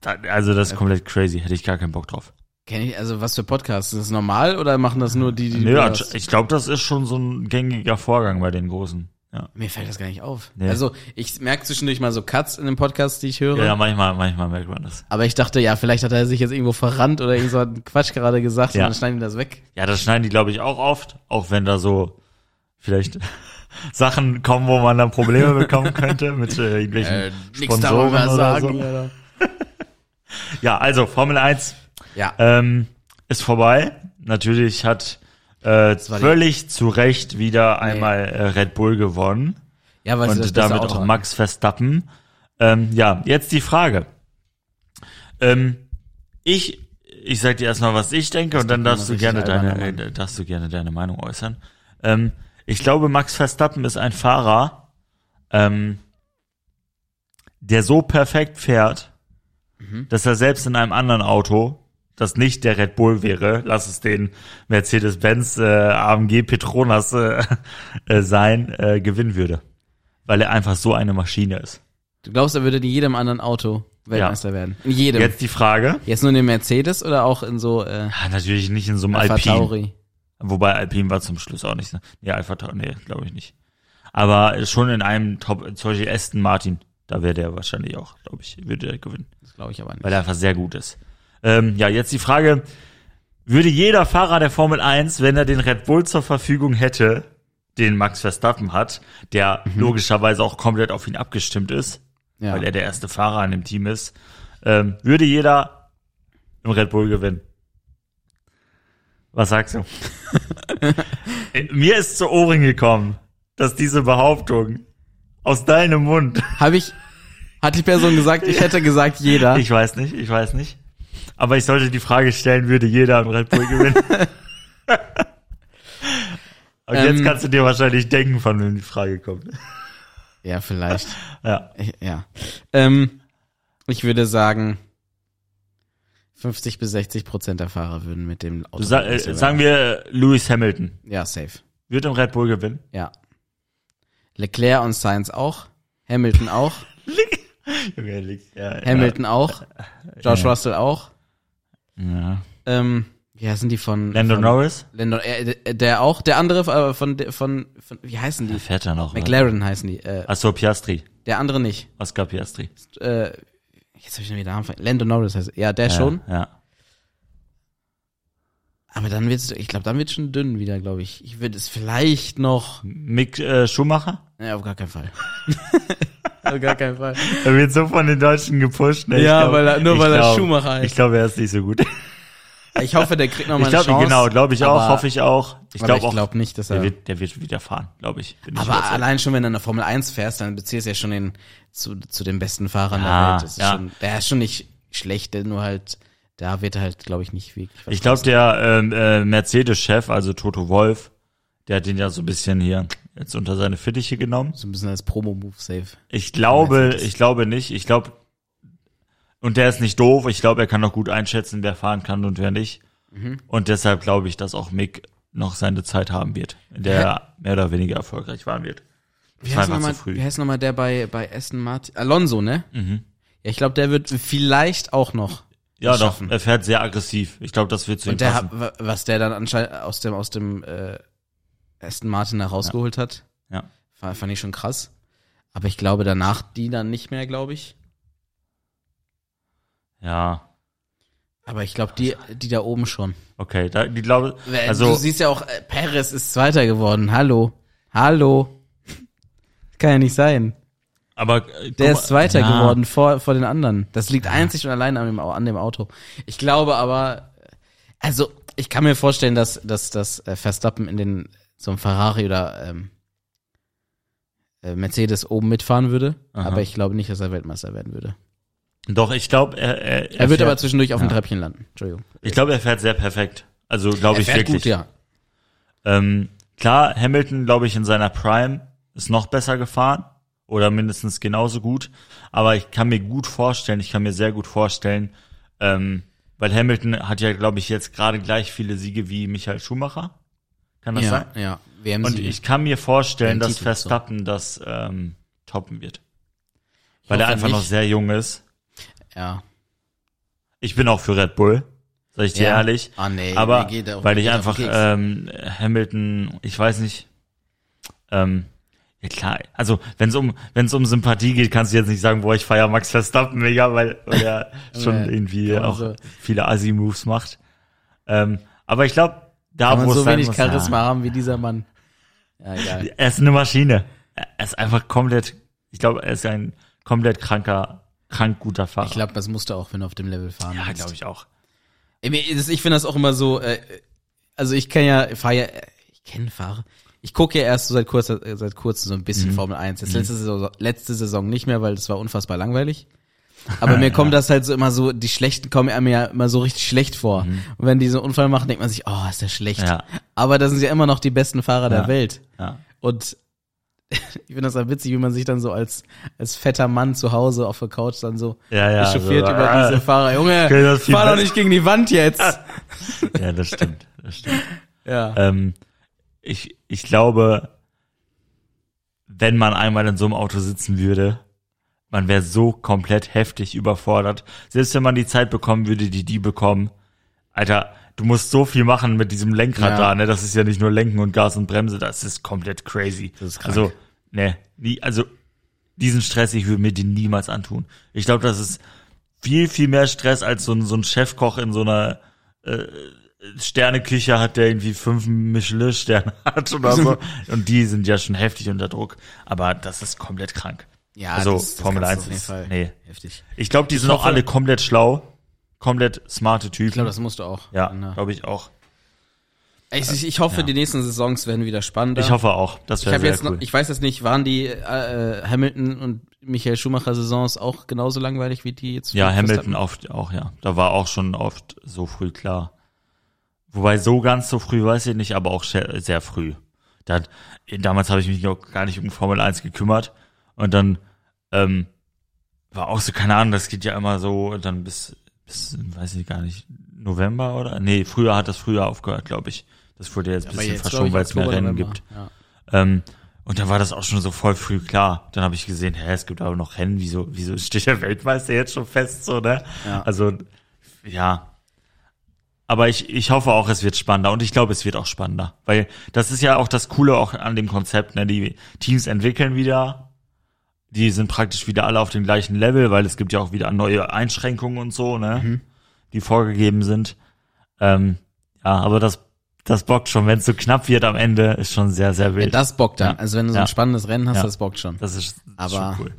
Da, also das ist komplett crazy, hätte ich gar keinen Bock drauf. Kenn ich, also was für Podcasts? Ist das normal oder machen das nur die, die Nö, ja, hast? ich glaube, das ist schon so ein gängiger Vorgang bei den Großen. Ja. Mir fällt das gar nicht auf. Nee. Also ich merke zwischendurch mal so Cuts in den Podcasts, die ich höre. Ja, ja, manchmal, manchmal merkt man das. Aber ich dachte, ja, vielleicht hat er sich jetzt irgendwo verrannt oder irgend so einen Quatsch gerade gesagt Ja. und dann schneiden die das weg. Ja, das schneiden die, glaube ich, auch oft, auch wenn da so vielleicht Sachen kommen, wo man dann Probleme bekommen könnte mit äh, irgendwelchen nix Sponsoren oder sagen. so. Ja, also Formel 1 Ja. ähm, ist vorbei. Natürlich hat äh, völlig zu Recht wieder einmal äh, Red Bull gewonnen Ja, weil das und damit Auto auch. Max Verstappen. Ähm, ja, jetzt die Frage. Ähm, ich ich sag dir erstmal, was ich denke, und dann darfst du gerne deine äh, darfst du gerne deine Meinung äußern. Ähm, ich glaube, Max Verstappen ist ein Fahrer, ähm, der so perfekt fährt, Mhm. dass er selbst in einem anderen Auto, das nicht der Red Bull wäre, lass es den Mercedes-Benz äh, AMG Petronas äh, äh, sein, äh, gewinnen würde. Weil er einfach so eine Maschine ist. Du glaubst, er würde in jedem anderen Auto Weltmeister werden? In jedem. Jetzt, Jetzt die Frage. nur in dem Mercedes oder auch in so äh, Ja, natürlich nicht in so einem Alpha Alpine. Tauri? Wobei Alpine war zum Schluss auch nicht. so- Nee, Alpha Tauri, nee, glaube ich nicht. Aber schon in einem Top, zum Beispiel Aston Martin, da wäre der wahrscheinlich auch, glaube ich, würde er gewinnen. Das glaube ich aber nicht. weil er einfach sehr gut ist. Ähm, ja, jetzt die Frage, würde jeder Fahrer der Formel 1, wenn er den Red Bull zur Verfügung hätte, den Max Verstappen hat, der logischerweise auch komplett auf ihn abgestimmt ist, ja. weil er der erste Fahrer an dem Team ist, ähm, würde jeder im Red Bull gewinnen. Was sagst du? Äh, Mir ist zu Ohren gekommen, dass diese Behauptung aus deinem Mund Habe ich, hat die Person gesagt, ich hätte gesagt jeder. Ich weiß nicht, ich weiß nicht. Aber ich sollte die Frage stellen, würde jeder im Red Bull gewinnen? Und jetzt Ähm. kannst du dir wahrscheinlich denken, von wem die Frage kommt. Ja, vielleicht. Ja. Ja. Ähm, ich würde sagen, 50 bis 60 Prozent der Fahrer würden mit dem Auto. Sa äh, sagen wir Lewis Hamilton. Ja, safe. Wird im Red Bull gewinnen. Ja. Leclerc und Sainz auch. Hamilton auch. Hamilton auch. George. Russell auch. Ja. Ähm, wie heißen die von? Lando von, Norris? Lando, äh, der auch. Der andere äh, von, von, von, wie heißen Der die? fährt er noch. oder? McLaren heißen die. Äh, Achso, Piastri. der andere nicht. Oscar Piastri. Äh, jetzt habe ich noch wieder Namen. ver- Lando Norris heißt. Ja, der Ja, schon. Ja. Aber dann wird's, ich glaube, dann wird's schon dünn wieder, glaube ich. Ich würde es vielleicht noch. Mick äh, Schumacher? Ja, auf gar keinen Fall. auf gar keinen Fall. Er wird so von den Deutschen gepusht. Ne? Ich Ja, weil er- nur ich weil er glaub- Schumacher heißt. Ich glaube, er ist nicht so gut. Ich hoffe, der kriegt noch mal Ich eine glaube, Chance. genau, glaube ich auch, aber- hoffe ich auch. Ich glaube ich glaube nicht, dass der er. wird, der wird wieder fahren, glaube ich. Bin ich aber überzeugt. allein schon, wenn du in der Formel 1 fährst, dann beziehst du ja schon den, zu, zu den besten Fahrern Ja, der Welt. Das ist ja. schon, der ist schon nicht schlecht, der nur halt, da wird er halt, glaube ich, nicht wirklich. Ich glaube, der ähm, äh, Mercedes-Chef, also Toto Wolf, der hat den ja so ein bisschen hier jetzt unter seine Fittiche genommen. So ein bisschen als Promo-Move safe. Ich glaube, ich glaube nicht. Ich glaube, und der ist nicht doof. Ich glaube, er kann auch gut einschätzen, wer fahren kann und wer nicht. Mhm. Und deshalb glaube ich, dass auch Mick noch seine Zeit haben wird, in der er mehr oder weniger erfolgreich fahren wird. Wie Das heißt nochmal, heißt nochmal der bei, bei Aston Martin? Alonso, ne? Mhm. Ja, ich glaube, der wird vielleicht auch noch. Ja, doch. Er fährt sehr aggressiv. Ich glaube, das wird zu ihm Und der, passen. was der dann anscheinend aus dem, aus dem, äh, Aston Martin da rausgeholt hat, Ja. fand ich schon krass. Aber ich glaube, danach die dann nicht mehr, glaube ich. Ja. Aber ich glaube, die, die da oben schon. Okay, da, die glaube, Also, du siehst ja auch, äh, Perez ist Zweiter geworden. Hallo. Hallo. Kann ja nicht sein. aber, äh, Der ist Zweiter ja. geworden vor, vor den anderen. Das liegt einzig und allein an dem, an dem Auto. Ich glaube aber, also, ich kann mir vorstellen, dass, dass, dass äh, Verstappen in den, so einem Ferrari oder, ähm, äh, Mercedes oben mitfahren würde. Aha. Aber ich glaube nicht, dass er Weltmeister werden würde. Doch, ich glaube, er, er, Er, wird fährt, aber zwischendurch auf dem ja. Treppchen landen. Entschuldigung. ich glaube, er fährt sehr perfekt. Also, glaube Er ich fährt wirklich. gut, ja. Ähm, klar, Hamilton, glaube ich, in seiner Prime ist noch besser gefahren oder mindestens genauso gut. Aber ich kann mir gut vorstellen, ich kann mir sehr gut vorstellen, ähm, weil Hamilton hat ja, glaube ich, jetzt gerade gleich viele Siege wie Michael Schumacher. Kann das sein? Ja, ja. WM Und ich kann mir vorstellen, dass Titel, so. Verstappen das ähm, toppen wird. Ich Weil er einfach noch nicht. sehr jung ist. Ja. Ich bin auch für Red Bull, sag ich dir Ja. ehrlich. Ah, nee, Aber er weil ich einfach ähm, Hamilton, ich weiß nicht, ähm, ja klar, also wenn es um wenn es um Sympathie geht, kannst du jetzt nicht sagen, boah, ich feier Max Verstappen mega, weil, er schon Ja, irgendwie auch viele Assi-Moves macht. Ähm, aber ich glaube, da Kann man wo so wenig muss, Charisma ja, haben wie dieser Mann. Ja, egal. er ist eine Maschine. Er ist einfach komplett, ich glaube, er ist ein komplett kranker, krank guter Fahrer. Ich glaube, das musste auch, wenn du auf dem Level fahren ja, glaube ich auch. Ich finde das auch immer so, äh, also ich kenne ja, fahre ja, äh, ich kenne Fahrer. Ich gucke ja erst so seit kurzer, äh, seit kurzem so ein bisschen Mhm. Formel 1. Jetzt letzte Saison, letzte Saison nicht mehr, weil das war unfassbar langweilig. Aber mir kommt das halt so immer so, die Schlechten kommen einem ja immer so richtig schlecht vor. Und wenn die so einen Unfall machen, denkt man sich, oh, ist der schlecht. Mhm. Ja. Aber das sind ja immer noch die besten Fahrer der. Welt. Und ich finde das halt witzig, wie man sich dann so als, als fetter Mann zu Hause auf der Couch dann so Ja, ja, echauffiert so, über ah. diese Fahrer. Junge, fahr doch nicht gegen die Wand jetzt. Ja, das stimmt. Das stimmt. Ja. Ähm, ich, ich glaube, wenn man einmal in so einem Auto sitzen würde, man wäre so komplett heftig überfordert. Selbst wenn man die Zeit bekommen würde, die die bekommen, Alter, du musst so viel machen mit diesem Lenkrad Ja. da, ne? Das ist ja nicht nur Lenken und Gas und Bremse, das ist komplett crazy. Das ist. Also, ne, nie, also diesen Stress, ich würde mir den niemals antun. Ich glaube, das ist viel, viel mehr Stress als so ein, so ein Chefkoch in so einer äh, Sterneküche hat, der irgendwie fünf Michelin-Sterne hat oder so. Und die sind ja schon heftig unter Druck. Aber das ist komplett krank. Ja, also das- das Formel kannst 1 du auf jeden ist, Fall. nee. Heftig. Ich glaube, die sind auch alle komplett schlau. Komplett smarte Typen. Ich glaube, das musst du auch. ja, glaube ich auch. Ich, ich, ich hoffe, Ja. die nächsten Saisons werden wieder spannender. Ich hoffe auch. Das Ich wäre sehr jetzt cool. noch, ich weiß jetzt nicht, waren die äh, Hamilton und Michael Schumacher Saisons auch genauso langweilig wie die jetzt? Ja, Hamilton oft auch, ja. Da war auch schon oft so früh klar. Wobei so ganz so früh weiß ich nicht, aber auch sehr, sehr früh. Da damals habe ich mich noch gar nicht um Formel 1 gekümmert. Und dann ähm, war auch so, keine Ahnung, das geht ja immer so dann bis, bis, weiß ich gar nicht, November oder? Nee, früher hat das früher aufgehört, glaube ich. Das wurde jetzt ein Aber bisschen jetzt, verschoben, weil es mehr Rennen November. gibt. Ja. Ähm, und dann war das auch schon so voll früh klar. Dann habe ich gesehen, hä, es gibt aber noch Rennen, wieso, wieso steht der Weltmeister jetzt schon fest, so, ne? Ja. Also, ja. Aber ich, ich hoffe auch, es wird spannender und ich glaube, es wird auch spannender. Weil das ist ja auch das Coole auch an dem Konzept, ne? Die Teams entwickeln wieder, die sind praktisch wieder alle auf dem gleichen Level, weil es gibt ja auch wieder neue Einschränkungen und so, ne? Mhm. Die vorgegeben sind. Ähm, ja, aber das, das bockt schon, wenn es so knapp wird am Ende, ist schon sehr, sehr Ja, wild. das bockt dann. Ja. Also wenn du so Ja. ein spannendes Rennen hast, Ja. das bockt schon. Das ist, das ist Aber- schon cool.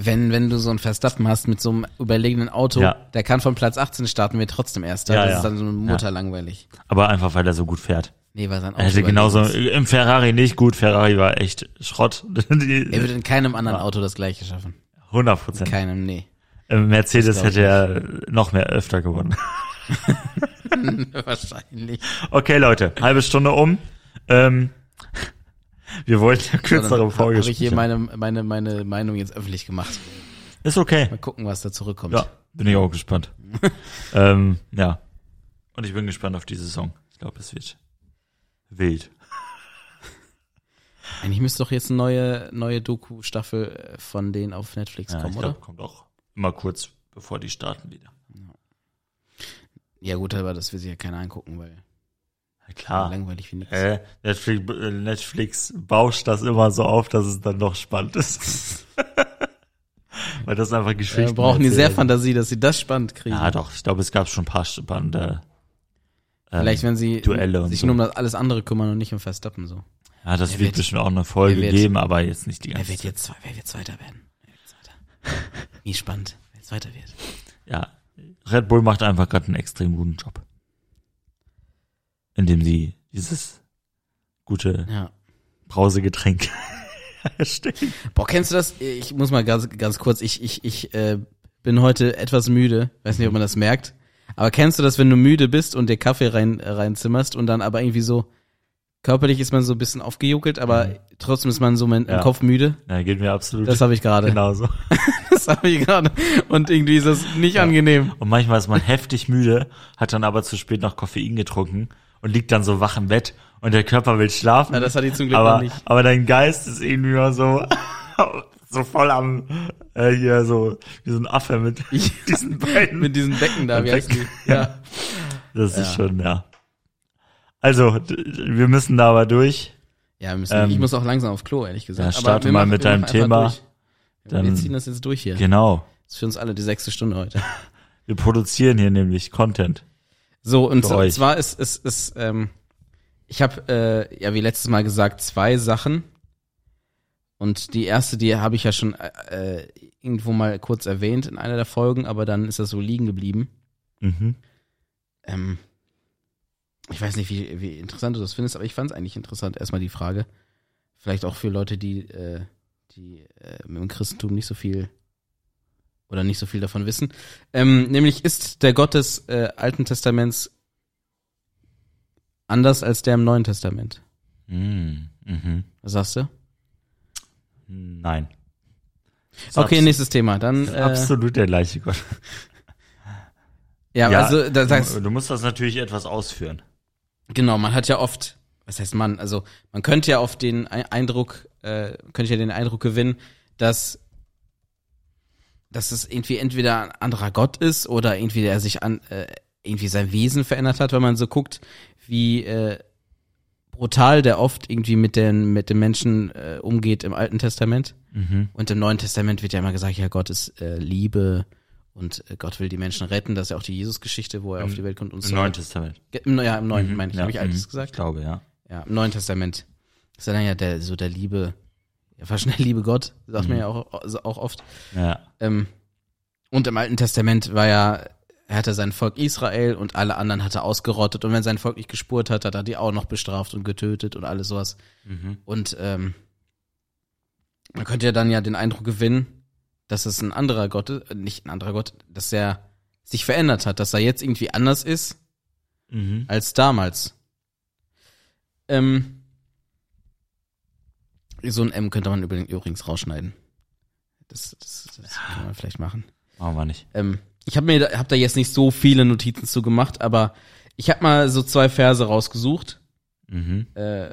Wenn, wenn du so ein Verstappen hast mit so einem überlegenen Auto, Ja. der kann von Platz 18 starten, wird trotzdem Erster. Ja, das ja. ist dann so mutterlangweilig. Aber einfach, weil er so gut fährt. Nee, weil sein Auto hätte genauso, im Ferrari nicht gut, Ferrari war echt Schrott. Er wird in keinem anderen Auto das gleiche schaffen. 100 Prozent. Keinem, nee. Mercedes glaub ich hätte er noch mehr öfter gewonnen. Wahrscheinlich. Okay, Leute, halbe Stunde um. Ähm, wir wollten eine kürzere Habe Folge ich hier meine, meine, meine Meinung jetzt öffentlich gemacht. Ist okay. Mal gucken, was da zurückkommt. Ja, bin ich auch gespannt. ähm, ja. Und ich bin gespannt auf die Saison. Ich glaube, es wird wild. Eigentlich müsste doch jetzt eine neue, neue Doku-Staffel äh, von denen auf Netflix Ja, kommen, ich oder? glaube, kommt auch immer kurz bevor die starten wieder. Ja gut, aber das will sich ja keiner angucken, weil Ja, klar. langweilig wie nix. Äh, Netflix, Netflix bauscht das immer so auf, dass es dann noch spannend ist. Weil das einfach Äh, Geschichten brauchen die sehr. Fantasie, dass sie das spannend kriegen. Ja, doch. Ich glaube, es gab schon ein paar spannende. Ähm, Vielleicht, wenn sie Duelle sich so. nur um das alles andere kümmern und nicht um Verstappen so. Ja, das Wer wird wird- bestimmt auch eine Folge wer wird- geben, aber jetzt nicht die Wer ganze wird Zeit. jetzt, wer wird Zweiter werden? Wer wird Zweiter? Wie spannend, wer Zweiter wird. Ja, Red Bull macht einfach gerade einen extrem guten Job. Indem sie dieses gute Ja. Brausegetränk herstellen. Boah, kennst du das? Ich muss mal ganz, ganz kurz, ich, ich, ich äh, bin heute etwas müde. Weiß nicht, ob man das merkt. Aber kennst du das, wenn du müde bist und dir Kaffee rein, äh, reinzimmerst und dann aber irgendwie so, körperlich ist man so ein bisschen aufgejuckelt, aber trotzdem ist man so im Ja. Kopf müde? Ja, geht mir absolut Das habe ich gerade. genauso. Das habe ich gerade. Und irgendwie ist das nicht angenehm. Und manchmal ist man heftig müde, hat dann aber zu spät noch Koffein getrunken und liegt dann so wach im Bett und der Körper will schlafen. Na, das hat die zum Glück aber, noch nicht. aber dein Geist ist irgendwie mal so, so voll am, äh, hier so, wie so ein Affe mit diesen beiden. Mit diesen Becken da, wie heißt die? Ja. Das ist Ja. schon, ja. Also, wir müssen da aber durch. Ja, wir müssen, Ähm, ich muss auch langsam auf Klo, ehrlich gesagt. ja, starte mal machen- mit deinem Thema. durch. wir Dann- ziehen das jetzt durch hier. Genau. Das ist für uns alle die sechste Stunde heute. Wir produzieren hier nämlich Content. So, und euch. zwar ist, ist, ist ähm, ich habe, äh, ja, wie letztes Mal gesagt, zwei Sachen. Und die erste, die habe ich ja schon äh, äh, irgendwo mal kurz erwähnt in einer der Folgen, aber dann ist das so liegen geblieben. Mhm. Ähm, ich weiß nicht, wie, wie interessant du das findest, aber ich fand es eigentlich interessant. Erstmal die Frage. Vielleicht auch für Leute, die, äh, die äh, mit dem Christentum nicht so viel oder nicht so viel davon wissen. Ähm, nämlich ist der Gott des äh, Alten Testaments anders als der im Neuen Testament. Mhm. Mhm. Was sagst du? Nein. Okay, nächstes Thema. Dann äh, absolut der gleiche Gott. ja, also da sagst du, du musst das natürlich etwas ausführen. Genau, man hat ja oft, was heißt man, also man könnte ja oft den Ei- Eindruck, äh, könnte ja den Eindruck gewinnen, dass dass es irgendwie entweder ein anderer Gott ist oder irgendwie der sich an äh, irgendwie sein Wesen verändert hat, wenn man so guckt, wie äh, brutal der oft irgendwie mit den mit den Menschen äh, umgeht im Alten Testament Mhm. und im Neuen Testament wird ja immer gesagt, ja Gott ist äh, Liebe und äh, Gott will die Menschen retten. Das ist ja auch die Jesus-Geschichte, wo er auf die Welt kommt und Im so. Neuen Testament. Im, ja, im Neuen, Mhm. meine ich. Ja, Habe ich altes mhm. gesagt? Ich glaube, ja. Ja, im Neuen Testament. Ist ja dann ja der, so der Liebe, ja, fast schnell Liebe Gott, sagt man ja auch, also auch oft. Ja. Ähm, und im Alten Testament war ja, er hatte sein Volk Israel und alle anderen hat er ausgerottet. Und wenn sein Volk nicht gespurt hat, hat er die auch noch bestraft und getötet und alles sowas. Mhm. Und ähm, man könnte ja dann ja den Eindruck gewinnen, dass es ein anderer Gott ist, äh, nicht ein anderer Gott, dass er sich verändert hat, dass er jetzt irgendwie anders ist Mhm. als damals. Ähm, so ein M könnte man übrigens rausschneiden. Das, das, das kann man vielleicht machen. Machen wir nicht. Ähm, ich habe mir, da- hab da jetzt nicht so viele Notizen zu gemacht, aber ich habe mal so zwei Verse rausgesucht. Mhm. Äh,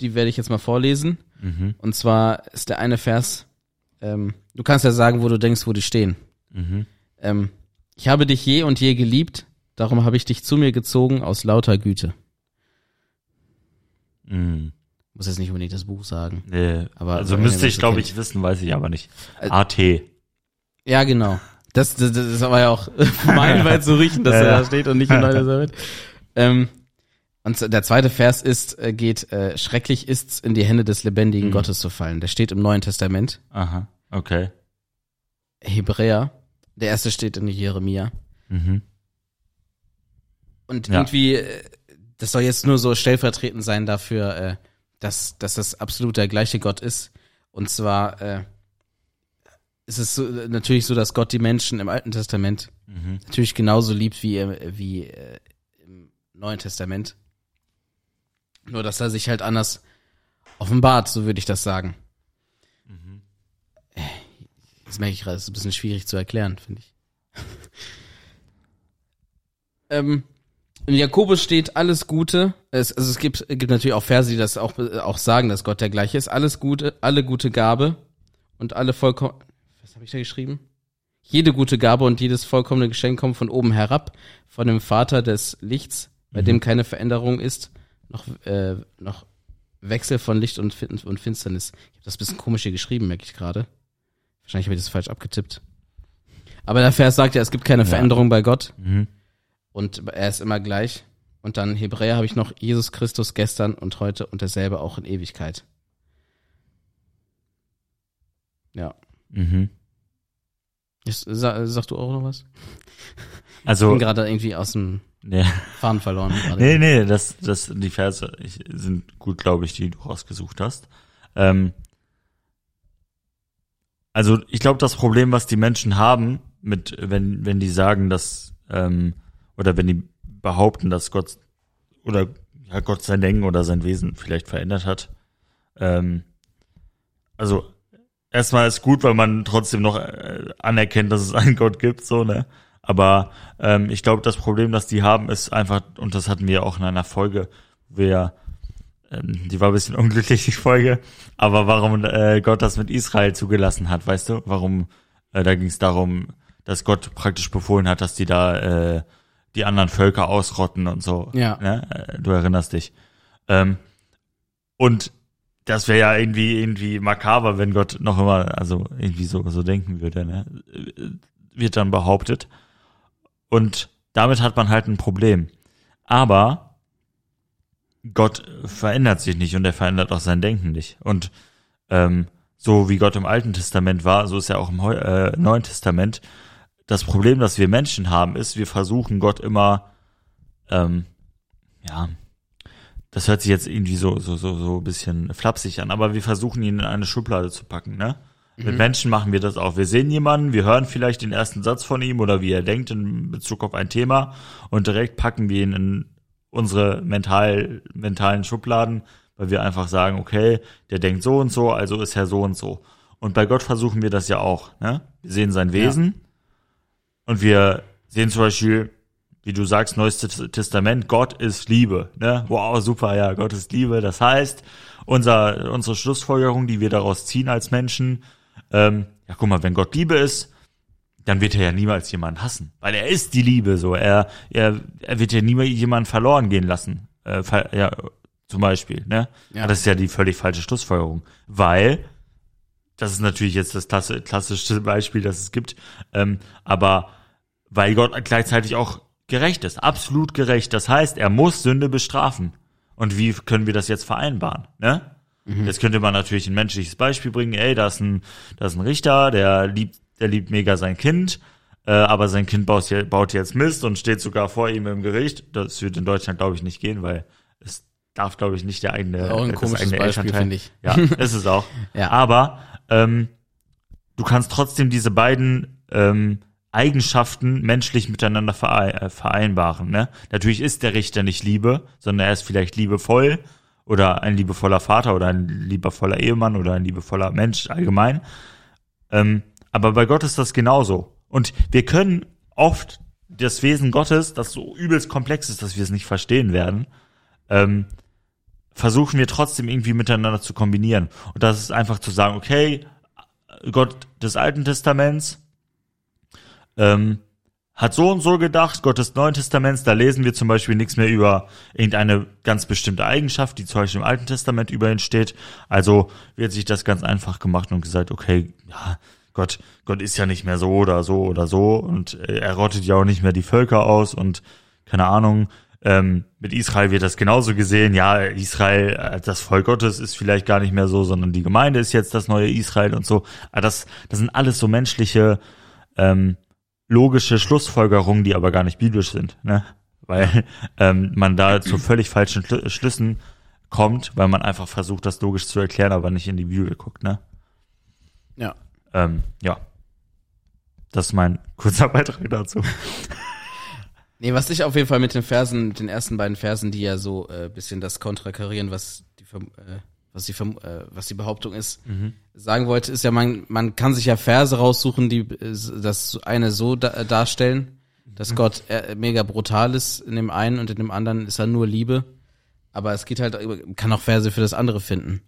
die werde ich jetzt mal vorlesen. Mhm. Und zwar ist der eine Vers, ähm, du kannst ja sagen, wo du denkst, wo die stehen. Mhm. Ähm, ich habe dich je und je geliebt, darum habe ich dich zu mir gezogen aus lauter Güte. Mhm. Muss jetzt nicht unbedingt das Buch sagen. Nee, Aber also müsste ich, glaube ich, wissen, weiß ich aber nicht. Äh, AT. Ja, genau. Das, das, das ist aber ja auch meilenweit zu riechen, dass Ja, er da steht und nicht in Neuer Testament. Ähm, und der zweite Vers ist, äh, geht, äh, schrecklich ist's, in die Hände des lebendigen Mhm. Gottes zu fallen. Der steht im Neuen Testament. Aha. Okay. Hebräer. Der erste steht in Jeremia. Mhm. Und Ja. irgendwie, äh, das soll jetzt nur so stellvertretend sein dafür, äh, dass, dass das absolut der gleiche Gott ist. Und zwar äh, ist es so, natürlich so, dass Gott die Menschen im Alten Testament Mhm. natürlich genauso liebt wie, wie äh, im Neuen Testament. Nur, dass er sich halt anders offenbart, so würde ich das sagen. Mhm. Jetzt merke ich gerade, es ist ein bisschen schwierig zu erklären, finde ich. ähm, in Jakobus steht alles Gute. Es, also es gibt, gibt natürlich auch Verse, die das auch, auch sagen, dass Gott der gleiche ist. Alles Gute, alle gute Gabe und alle vollkommen. Was habe ich da geschrieben? Jede gute Gabe und jedes vollkommene Geschenk kommt von oben herab, von dem Vater des Lichts, bei dem keine Veränderung ist, noch, äh, noch Wechsel von Licht und, Fin und Finsternis. Ich habe das ein bisschen komisch hier geschrieben, merke ich gerade. Wahrscheinlich habe ich das falsch abgetippt. Aber der Vers sagt ja, es gibt keine Ja. Veränderung bei Gott Mhm. und er ist immer gleich. Und dann Hebräer habe ich noch Jesus Christus gestern und heute und derselbe auch in Ewigkeit. Ja. Mhm. Ist, sag, sag du auch noch was? Ich Also, bin gerade irgendwie aus dem nee, Faden verloren. Gerade. nee, nee, das, das, die Verse ich, sind gut, glaube ich, die du rausgesucht hast. Ähm, also, ich glaube, das Problem, was die Menschen haben, mit, wenn, wenn die sagen, dass, ähm, oder wenn die behaupten, dass Gott, oder, ja, Gott sein Denken oder sein Wesen vielleicht verändert hat, ähm, also, erstmal ist gut, weil man trotzdem noch äh, anerkennt, dass es einen Gott gibt, so, ne? Aber ähm, ich glaube, das Problem, das die haben, ist einfach, und das hatten wir auch in einer Folge, wir, ähm, die war ein bisschen unglücklich, die Folge, aber warum äh, Gott das mit Israel zugelassen hat, weißt du? Warum, äh, da ging es darum, dass Gott praktisch befohlen hat, dass die da äh, die anderen Völker ausrotten und so. Ja. Ne? Äh, Du erinnerst dich. Ähm, und das wäre ja irgendwie irgendwie makaber, wenn Gott noch immer, also irgendwie so so denken würde, ne? Wird dann behauptet. Und damit hat man halt ein Problem. Aber Gott verändert sich nicht und er verändert auch sein Denken nicht. Und ähm, so wie Gott im Alten Testament war, so ist er auch im Heu äh, Neuen Testament. Das Problem, das wir Menschen haben, ist, wir versuchen Gott immer, ähm, ja, das hört sich jetzt irgendwie so, so, so, so ein bisschen flapsig an, aber wir versuchen ihn in eine Schublade zu packen, ne? Mit Menschen machen wir das auch. Wir sehen jemanden, wir hören vielleicht den ersten Satz von ihm oder wie er denkt in Bezug auf ein Thema und direkt packen wir ihn in unsere mental, mentalen Schubladen, weil wir einfach sagen, okay, der denkt so und so, also ist er so und so. Und bei Gott versuchen wir das ja auch, ne? Wir sehen sein Wesen und wir sehen zum Beispiel, wie du sagst, Neues Testament, Gott ist Liebe. Ne? Wow, super, ja, Gott ist Liebe. Das heißt, unser, unsere Schlussfolgerung, die wir daraus ziehen als Menschen, ähm, ja, guck mal, wenn Gott Liebe ist, dann wird er ja niemals jemanden hassen. Weil er ist die Liebe, so. Er, er, er wird ja niemals jemanden verloren gehen lassen. Äh, ja, zum Beispiel, ne? Ja. Das ist ja die völlig falsche Schlussfolgerung. Weil, das ist natürlich jetzt das klasse, klassischste Beispiel, das es gibt, ähm, aber weil Gott gleichzeitig auch gerecht ist, absolut gerecht. Das heißt, er muss Sünde bestrafen. Und wie können wir das jetzt vereinbaren? Ne? Jetzt könnte man natürlich ein menschliches Beispiel bringen. Ey, da ist ein, da ist ein Richter, der liebt, der liebt mega sein Kind, äh, aber sein Kind baut, baut jetzt Mist und steht sogar vor ihm im Gericht. Das wird in Deutschland, glaube ich, nicht gehen, weil es darf, glaube ich, nicht der eigene, Auch ein das komisches eigene Beispiel, finde ich. Ja, ist es auch. Ja. Aber ähm, du kannst trotzdem diese beiden ähm, Eigenschaften menschlich miteinander äh, vereinbaren. Ne? Natürlich ist der Richter nicht Liebe, sondern er ist vielleicht liebevoll oder ein liebevoller Vater oder ein liebevoller Ehemann oder ein liebevoller Mensch allgemein. Ähm, aber bei Gott ist das genauso. Und wir können oft das Wesen Gottes, das so übelst komplex ist, dass wir es nicht verstehen werden, ähm, versuchen wir trotzdem irgendwie miteinander zu kombinieren. Und das ist einfach zu sagen, okay, Gott des Alten Testaments ähm, hat so und so gedacht, Gott des Neuen Testaments, da lesen wir zum Beispiel nichts mehr über irgendeine ganz bestimmte Eigenschaft, die zum Beispiel im Alten Testament über ihn steht. Also wird sich das ganz einfach gemacht und gesagt, okay, ja, Gott, Gott ist ja nicht mehr so oder so oder so und er rottet ja auch nicht mehr die Völker aus und keine Ahnung, ähm, mit Israel wird das genauso gesehen. Ja, Israel, äh, das Volk Gottes ist vielleicht gar nicht mehr so, sondern die Gemeinde ist jetzt das neue Israel und so. Aber das, das sind alles so menschliche, ähm, logische Schlussfolgerungen, die aber gar nicht biblisch sind, ne? Weil ähm, man da zu völlig falschen Schlü Schlüssen kommt, weil man einfach versucht, das logisch zu erklären, aber nicht in die Bibel guckt, ne? Ja. Ähm, ja. Das ist mein kurzer Beitrag dazu. Nee, was ich auf jeden Fall mit den Versen, den ersten beiden Versen, die ja so äh, bisschen das kontrakarieren, was die, äh, was die, äh, was die Behauptung ist, mhm. sagen wollte, ist ja, man, man kann sich ja Verse raussuchen, die äh, das eine so da, darstellen, dass mhm. Gott äh, mega brutal ist in dem einen und in dem anderen ist er nur Liebe. Aber es geht halt, kann auch Verse für das andere finden.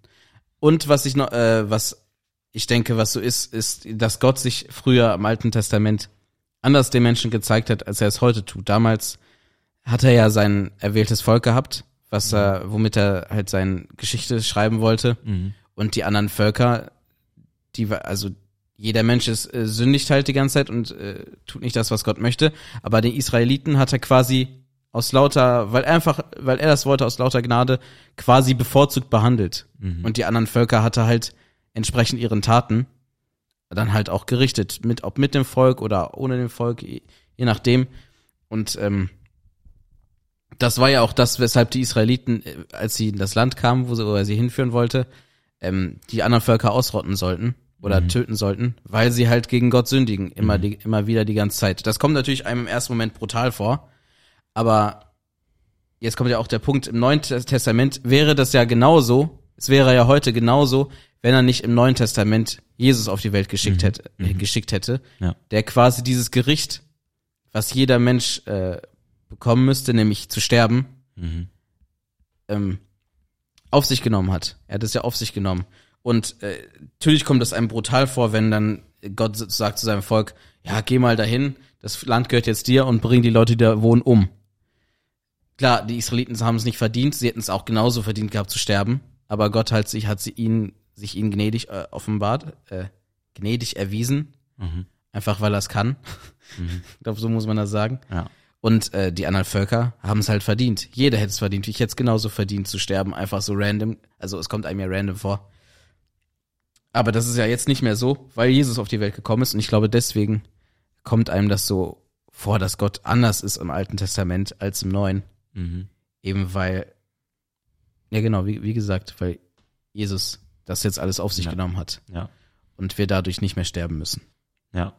Und was ich noch, äh, was ich denke, was so ist, ist, dass Gott sich früher im Alten Testament anders den Menschen gezeigt hat, als er es heute tut. Damals hat er ja sein erwähltes Volk gehabt, was mhm. er, womit er halt seine Geschichte schreiben wollte. Mhm. Und die anderen Völker, die, also jeder Mensch ist äh, sündigt halt die ganze Zeit und äh, tut nicht das, was Gott möchte. Aber den Israeliten hat er quasi aus lauter, weil er einfach, weil er das wollte, aus lauter Gnade quasi bevorzugt behandelt. Mhm. Und die anderen Völker hat er halt entsprechend ihren Taten dann halt auch gerichtet, mit, ob mit dem Volk oder ohne dem Volk, je, nachdem. Und ähm, das war ja auch das, weshalb die Israeliten, äh, als sie in das Land kamen, wo, sie, wo er sie hinführen wollte, ähm, die anderen Völker ausrotten sollten oder mhm. töten sollten, weil sie halt gegen Gott sündigen, immer, mhm. die, immer wieder die ganze Zeit. Das kommt natürlich einem im ersten Moment brutal vor, aber jetzt kommt ja auch der Punkt, im Neuen Testament wäre das ja genauso, es wäre ja heute genauso, wenn er nicht im Neuen Testament Jesus auf die Welt geschickt mhm. hätte, äh, mhm. geschickt hätte, ja. der quasi dieses Gericht, was jeder Mensch äh, bekommen müsste, nämlich zu sterben, mhm. ähm, auf sich genommen hat. Er hat es ja auf sich genommen. Und äh, natürlich kommt es einem brutal vor, wenn dann Gott sagt zu seinem Volk, ja, geh mal dahin, das Land gehört jetzt dir und bring die Leute, die da wohnen, um. Klar, die Israeliten haben es nicht verdient, sie hätten es auch genauso verdient gehabt zu sterben, aber Gott hat sich, hat sie ihnen sich ihnen gnädig äh, offenbart, äh, gnädig erwiesen, mhm. einfach weil er es kann. Mhm. ich glaube, so muss man das sagen. Ja. Und äh, die anderen Völker haben es halt verdient. Jeder hätte es verdient. Ich hätte es genauso verdient zu sterben, einfach so random. Also es kommt einem ja random vor. Aber das ist ja jetzt nicht mehr so, weil Jesus auf die Welt gekommen ist. Und ich glaube, deswegen kommt einem das so vor, dass Gott anders ist im Alten Testament als im Neuen. Mhm. Eben weil, ja genau, wie, wie gesagt, weil Jesus das jetzt alles auf sich ja. genommen hat. Ja. Und wir dadurch nicht mehr sterben müssen. Ja.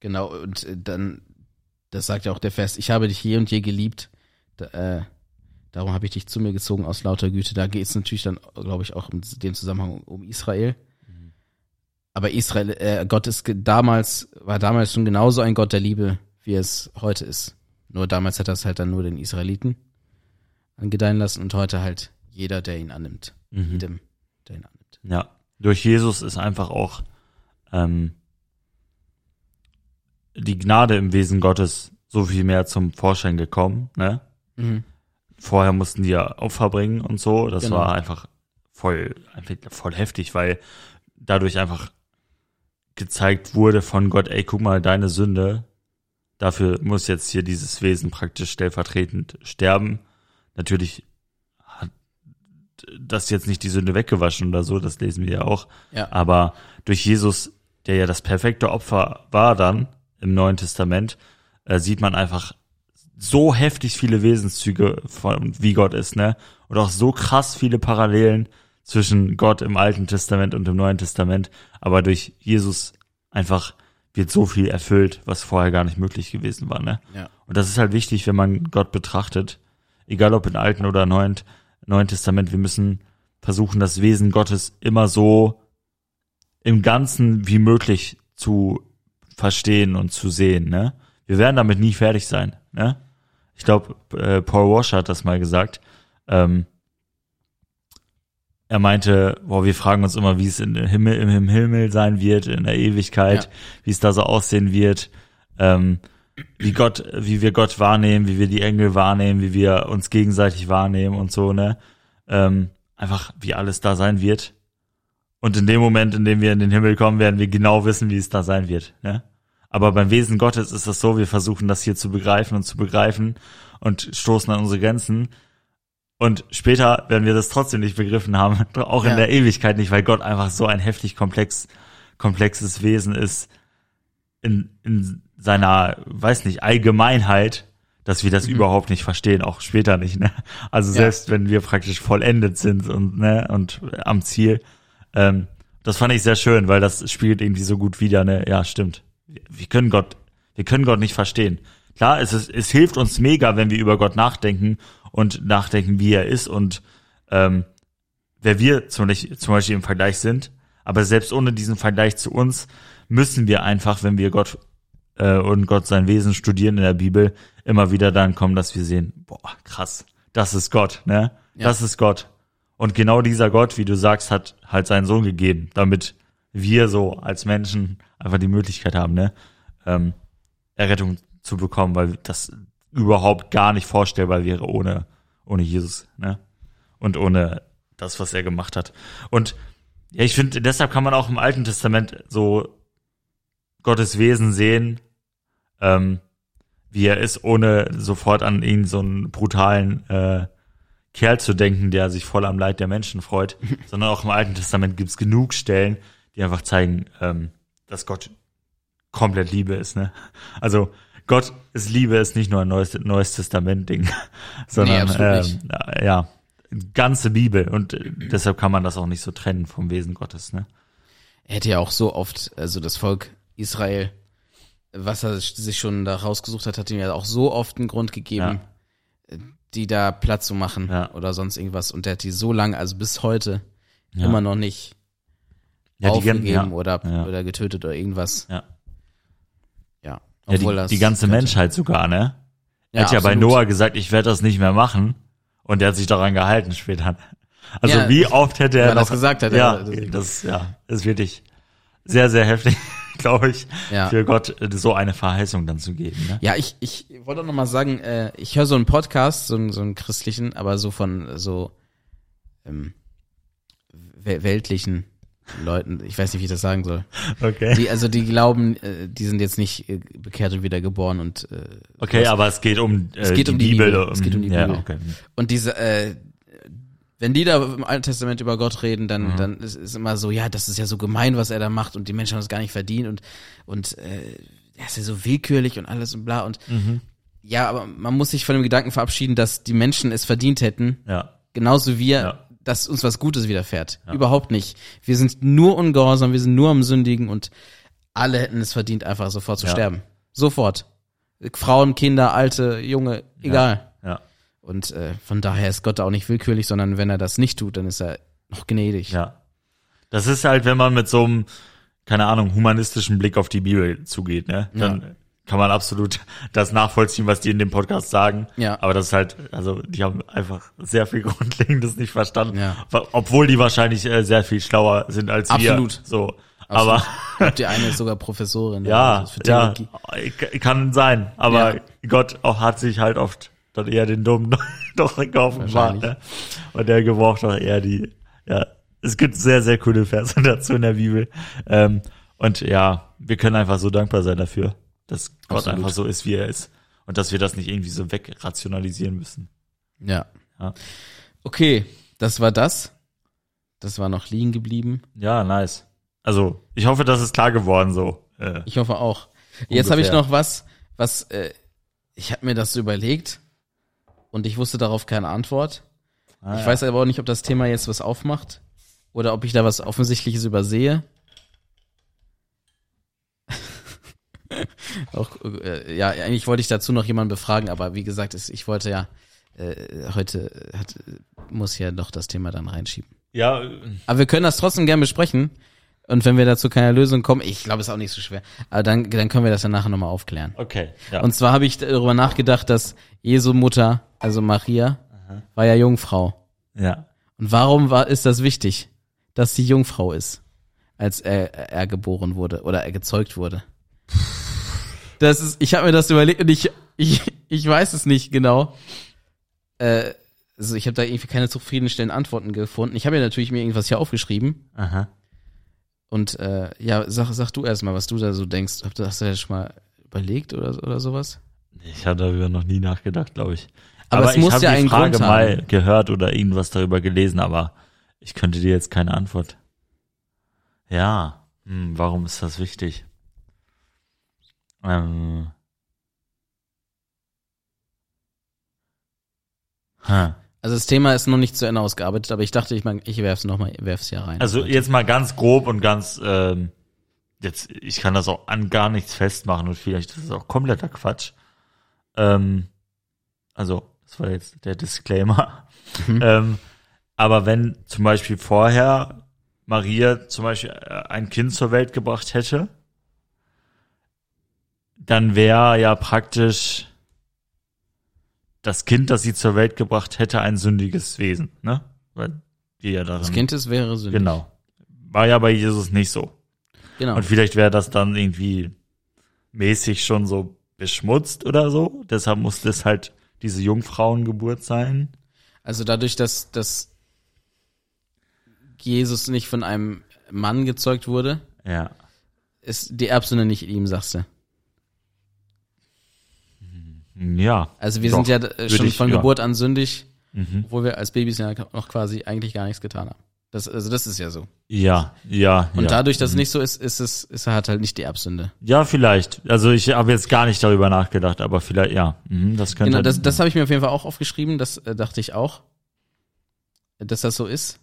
Genau, und äh, dann, das sagt ja auch der Vers, ich habe dich je und je geliebt, da, äh, darum habe ich dich zu mir gezogen aus lauter Güte. Da geht es natürlich dann, glaube ich, auch in dem Zusammenhang um Israel. Mhm. Aber Israel, äh, Gott ist damals, war damals schon genauso ein Gott der Liebe, wie es heute ist. Nur damals hat er es halt dann nur den Israeliten angedeihen lassen und heute halt jeder, der ihn annimmt. Mhm. Jedem, der ihn annimmt. Ja, durch Jesus ist einfach auch ähm, die Gnade im Wesen Gottes so viel mehr zum Vorschein gekommen. Ne? Mhm. Vorher mussten die ja Opfer bringen und so. Das genau. war einfach voll, einfach voll heftig, weil dadurch einfach gezeigt wurde von Gott, ey, guck mal, deine Sünde, dafür muss jetzt hier dieses Wesen praktisch stellvertretend sterben. Natürlich das jetzt nicht die Sünde weggewaschen oder so, das lesen wir ja auch. Ja. Aber durch Jesus, der ja das perfekte Opfer war dann im Neuen Testament, äh, sieht man einfach so heftig viele Wesenszüge von wie Gott ist, ne? Und auch so krass viele Parallelen zwischen Gott im Alten Testament und im Neuen Testament. Aber durch Jesus einfach wird so viel erfüllt, was vorher gar nicht möglich gewesen war, ne? Ja. Und das ist halt wichtig, wenn man Gott betrachtet, egal ob im Alten oder Neuen Neuen Testament, wir müssen versuchen, das Wesen Gottes immer so im Ganzen wie möglich zu verstehen und zu sehen. Ne? Wir werden damit nie fertig sein. Ne? Ich glaube, äh, Paul Washer hat das mal gesagt. Ähm, er meinte, boah, wir fragen uns immer, wie es in Himmel, im Himmel sein wird, in der Ewigkeit, Ja. wie es da so aussehen wird, ähm, wie Gott, wie wir Gott wahrnehmen, wie wir die Engel wahrnehmen, wie wir uns gegenseitig wahrnehmen und so, ne? Ähm, einfach, wie alles da sein wird. Und in dem Moment, in dem wir in den Himmel kommen, werden wir genau wissen, wie es da sein wird, ne? Aber beim Wesen Gottes ist es so, wir versuchen das hier zu begreifen und zu begreifen und stoßen an unsere Grenzen. Und später werden wir das trotzdem nicht begriffen haben, auch in Ja. der Ewigkeit nicht, weil Gott einfach so ein heftig komplex, komplexes Wesen ist in, in seiner, weiß nicht, Allgemeinheit, dass wir das überhaupt nicht verstehen, auch später nicht, ne? Also Ja. selbst wenn wir praktisch vollendet sind und, ne, und am Ziel, ähm, das fand ich sehr schön, weil das spielt irgendwie so gut wieder, ne? Ja, stimmt. Wir, können Gott, wir können Gott nicht verstehen. Klar, es, ist, es hilft uns mega, wenn wir über Gott nachdenken und nachdenken, wie er ist und ähm, wer wir zum Beispiel, zum Beispiel im Vergleich sind. Aber selbst ohne diesen Vergleich zu uns müssen wir einfach, wenn wir Gott äh, und Gott sein Wesen studieren in der Bibel, immer wieder dann kommen, dass wir sehen, boah, krass, das ist Gott, ne? Ja. Das ist Gott. Und genau dieser Gott, wie du sagst, hat halt seinen Sohn gegeben, damit wir so als Menschen einfach die Möglichkeit haben, ne? Ähm, Errettung zu bekommen, weil das überhaupt gar nicht vorstellbar wäre ohne, ohne Jesus, ne? Und ohne das, was er gemacht hat. Und ja, ich finde, deshalb kann man auch im Alten Testament so Gottes Wesen sehen, ähm, wie er ist, ohne sofort an ihn so einen brutalen äh, Kerl zu denken, der sich voll am Leid der Menschen freut, sondern auch im Alten Testament gibt's genug Stellen, die einfach zeigen, ähm, dass Gott komplett Liebe ist. Ne? Also Gott ist Liebe ist nicht nur ein neues, neues Testament-Ding, sondern nicht. ähm, ja, ganze Bibel und äh, deshalb kann man das auch nicht so trennen vom Wesen Gottes. Ne? Er hätte ja auch so oft, also das Volk Israel, was er sich schon da rausgesucht hat, hat ihm ja auch so oft einen Grund gegeben, die da Platz zu machen Ja. oder sonst irgendwas. Und der hat die so lange, also bis heute, Ja. immer noch nicht Ja, die, aufgegeben gan- ja, oder, oder getötet oder irgendwas. Ja. Ja. Ja, die, das die ganze könnte- Menschheit sogar, ne? Er Ja, hat ja bei absolut. Noah gesagt, ich werde das nicht mehr machen. Und er hat sich daran gehalten später. Also wie oft hätte er noch das gesagt hat, Ja, das- das, ja, ist wirklich sehr, sehr heftig, glaube ich, Ja. für Gott äh, so eine Verheißung dann zu geben. Ne? Ja, ich, ich wollte auch noch mal sagen, äh, ich höre so einen Podcast, so einen, so einen christlichen, aber so von so ähm, wel- weltlichen Leuten, ich weiß nicht, wie ich das sagen soll. Okay. Die, also die glauben, äh, die sind jetzt nicht äh, bekehrt und wiedergeboren und äh, Okay, sowas. aber es geht um äh, Es geht um die Bibel. Bibel. Es geht um die ja, Bibel. Okay. Und diese, äh, wenn die da im Alten Testament über Gott reden, dann, Mhm. dann ist, ist immer so, ja, das ist ja so gemein, was er da macht und die Menschen haben es gar nicht verdient und, und äh, er ist ja so willkürlich und alles und bla und Mhm. ja, aber man muss sich von dem Gedanken verabschieden, dass die Menschen es verdient hätten, Ja, genauso wir, Ja. dass uns was Gutes widerfährt. Überhaupt nicht. Wir sind nur ungehorsam, wir sind nur am Sündigen und alle hätten es verdient, einfach sofort zu Ja. sterben. Sofort. Frauen, Kinder, Alte, Junge, egal. Ja, Und äh, von daher ist Gott auch nicht willkürlich, sondern wenn er das nicht tut, dann ist er noch gnädig. ja. Das ist halt, wenn man mit so einem, keine Ahnung, humanistischen Blick auf die Bibel zugeht, ne? Dann kann man absolut das nachvollziehen, was die in dem Podcast sagen. Ja. Aber das ist halt, also die haben einfach sehr viel Grundlegendes nicht verstanden. Ja. Obwohl die wahrscheinlich äh, sehr viel schlauer sind als Absolut. wir. So. Absolut. Aber die eine ist sogar Professorin. ja, Also ja, kann sein. Aber Ja. Gott auch hat sich halt oft dann eher den Dummen doch geoffenbart. Wahrscheinlich. Ne? Und der gebraucht doch eher die, ja, es gibt sehr, sehr coole Verse dazu in der Bibel. Ähm, und ja, wir können einfach so dankbar sein dafür, dass Gott Absolut. einfach so ist, wie er ist. Und dass wir das nicht irgendwie so wegrationalisieren müssen. Ja. Ja. Okay, das war das. Das war noch liegen geblieben. Ja, nice. Also, ich hoffe, das ist klar geworden so. Äh, Ich hoffe auch. Jetzt habe ich Ungefähr. noch was, was äh, ich habe mir das so überlegt und ich wusste darauf keine Antwort. ah, ich ja. weiß aber auch nicht, ob das Thema jetzt was aufmacht oder ob ich da was Offensichtliches übersehe. auch, äh, ja, eigentlich wollte ich dazu noch jemanden befragen, aber wie gesagt, es- ich wollte ja äh, heute hat, muss ja doch das Thema dann reinschieben. Ja, Aber wir können das trotzdem gern besprechen. Und wenn wir dazu keine Lösung kommen, ich glaube, es ist auch nicht so schwer, aber dann, dann können wir das dann nachher nochmal aufklären. Okay, ja. Und zwar habe ich darüber nachgedacht, dass Jesu Mutter, also Maria, war ja Jungfrau. ja. Und warum war, ist das wichtig, dass sie Jungfrau ist, als er, er geboren wurde oder er gezeugt wurde? Das ist, ich habe mir das überlegt und ich, ich, ich weiß es nicht genau. Äh, also ich habe da irgendwie keine zufriedenstellenden Antworten gefunden. Ich habe ja natürlich mir irgendwas hier aufgeschrieben Aha. und äh, ja, sag, sag du erstmal, was du da so denkst. Hast du hast du das schon mal überlegt oder, oder sowas? Ich habe darüber noch nie nachgedacht, glaube ich. Aber es ich muss habe ja die einen Frage Grund mal haben. gehört oder irgendwas darüber gelesen, aber ich könnte dir jetzt keine Antwort. Ja, hm, warum ist das wichtig? Ähm. Hm. Also das Thema ist noch nicht zu Ende ausgearbeitet, aber ich dachte, ich, mein, ich werf's noch mal, werf's hier rein. Also jetzt mal ganz grob und ganz, ähm, jetzt, ich kann das auch an gar nichts festmachen und vielleicht ist es auch kompletter Quatsch. Ähm, also, das war jetzt der Disclaimer. Mhm. Ähm, aber wenn zum Beispiel vorher Maria zum Beispiel äh, ein Kind zur Welt gebracht hätte, dann wäre ja praktisch das Kind, das sie zur Welt gebracht hätte, ein sündiges Wesen, ne? Weil wir ja darin das Kind ist wäre sündig. Genau. War ja bei Jesus nicht so. Genau. Und vielleicht wäre das dann irgendwie mäßig schon so beschmutzt oder so. Deshalb musste es halt diese Jungfrauengeburt sein. Also dadurch, dass, dass Jesus nicht von einem Mann gezeugt wurde, Ja. ist die Erbsünde nicht in ihm, sagst du. Ja. Also wir Doch, sind ja äh, schon ich- von ja. Geburt an sündig, Mhm. obwohl wir als Babys ja noch quasi eigentlich gar nichts getan haben. Das, also das ist ja so. Ja, ja. Und ja. dadurch, dass es nicht so ist, ist es, ist er hat halt nicht die Erbsünde. Ja, vielleicht. Also ich habe jetzt gar nicht darüber nachgedacht, aber vielleicht, ja. Mhm, das könnte Genau, halt- das, das habe ich mir auf jeden Fall auch aufgeschrieben, das äh, dachte ich auch, dass das so ist.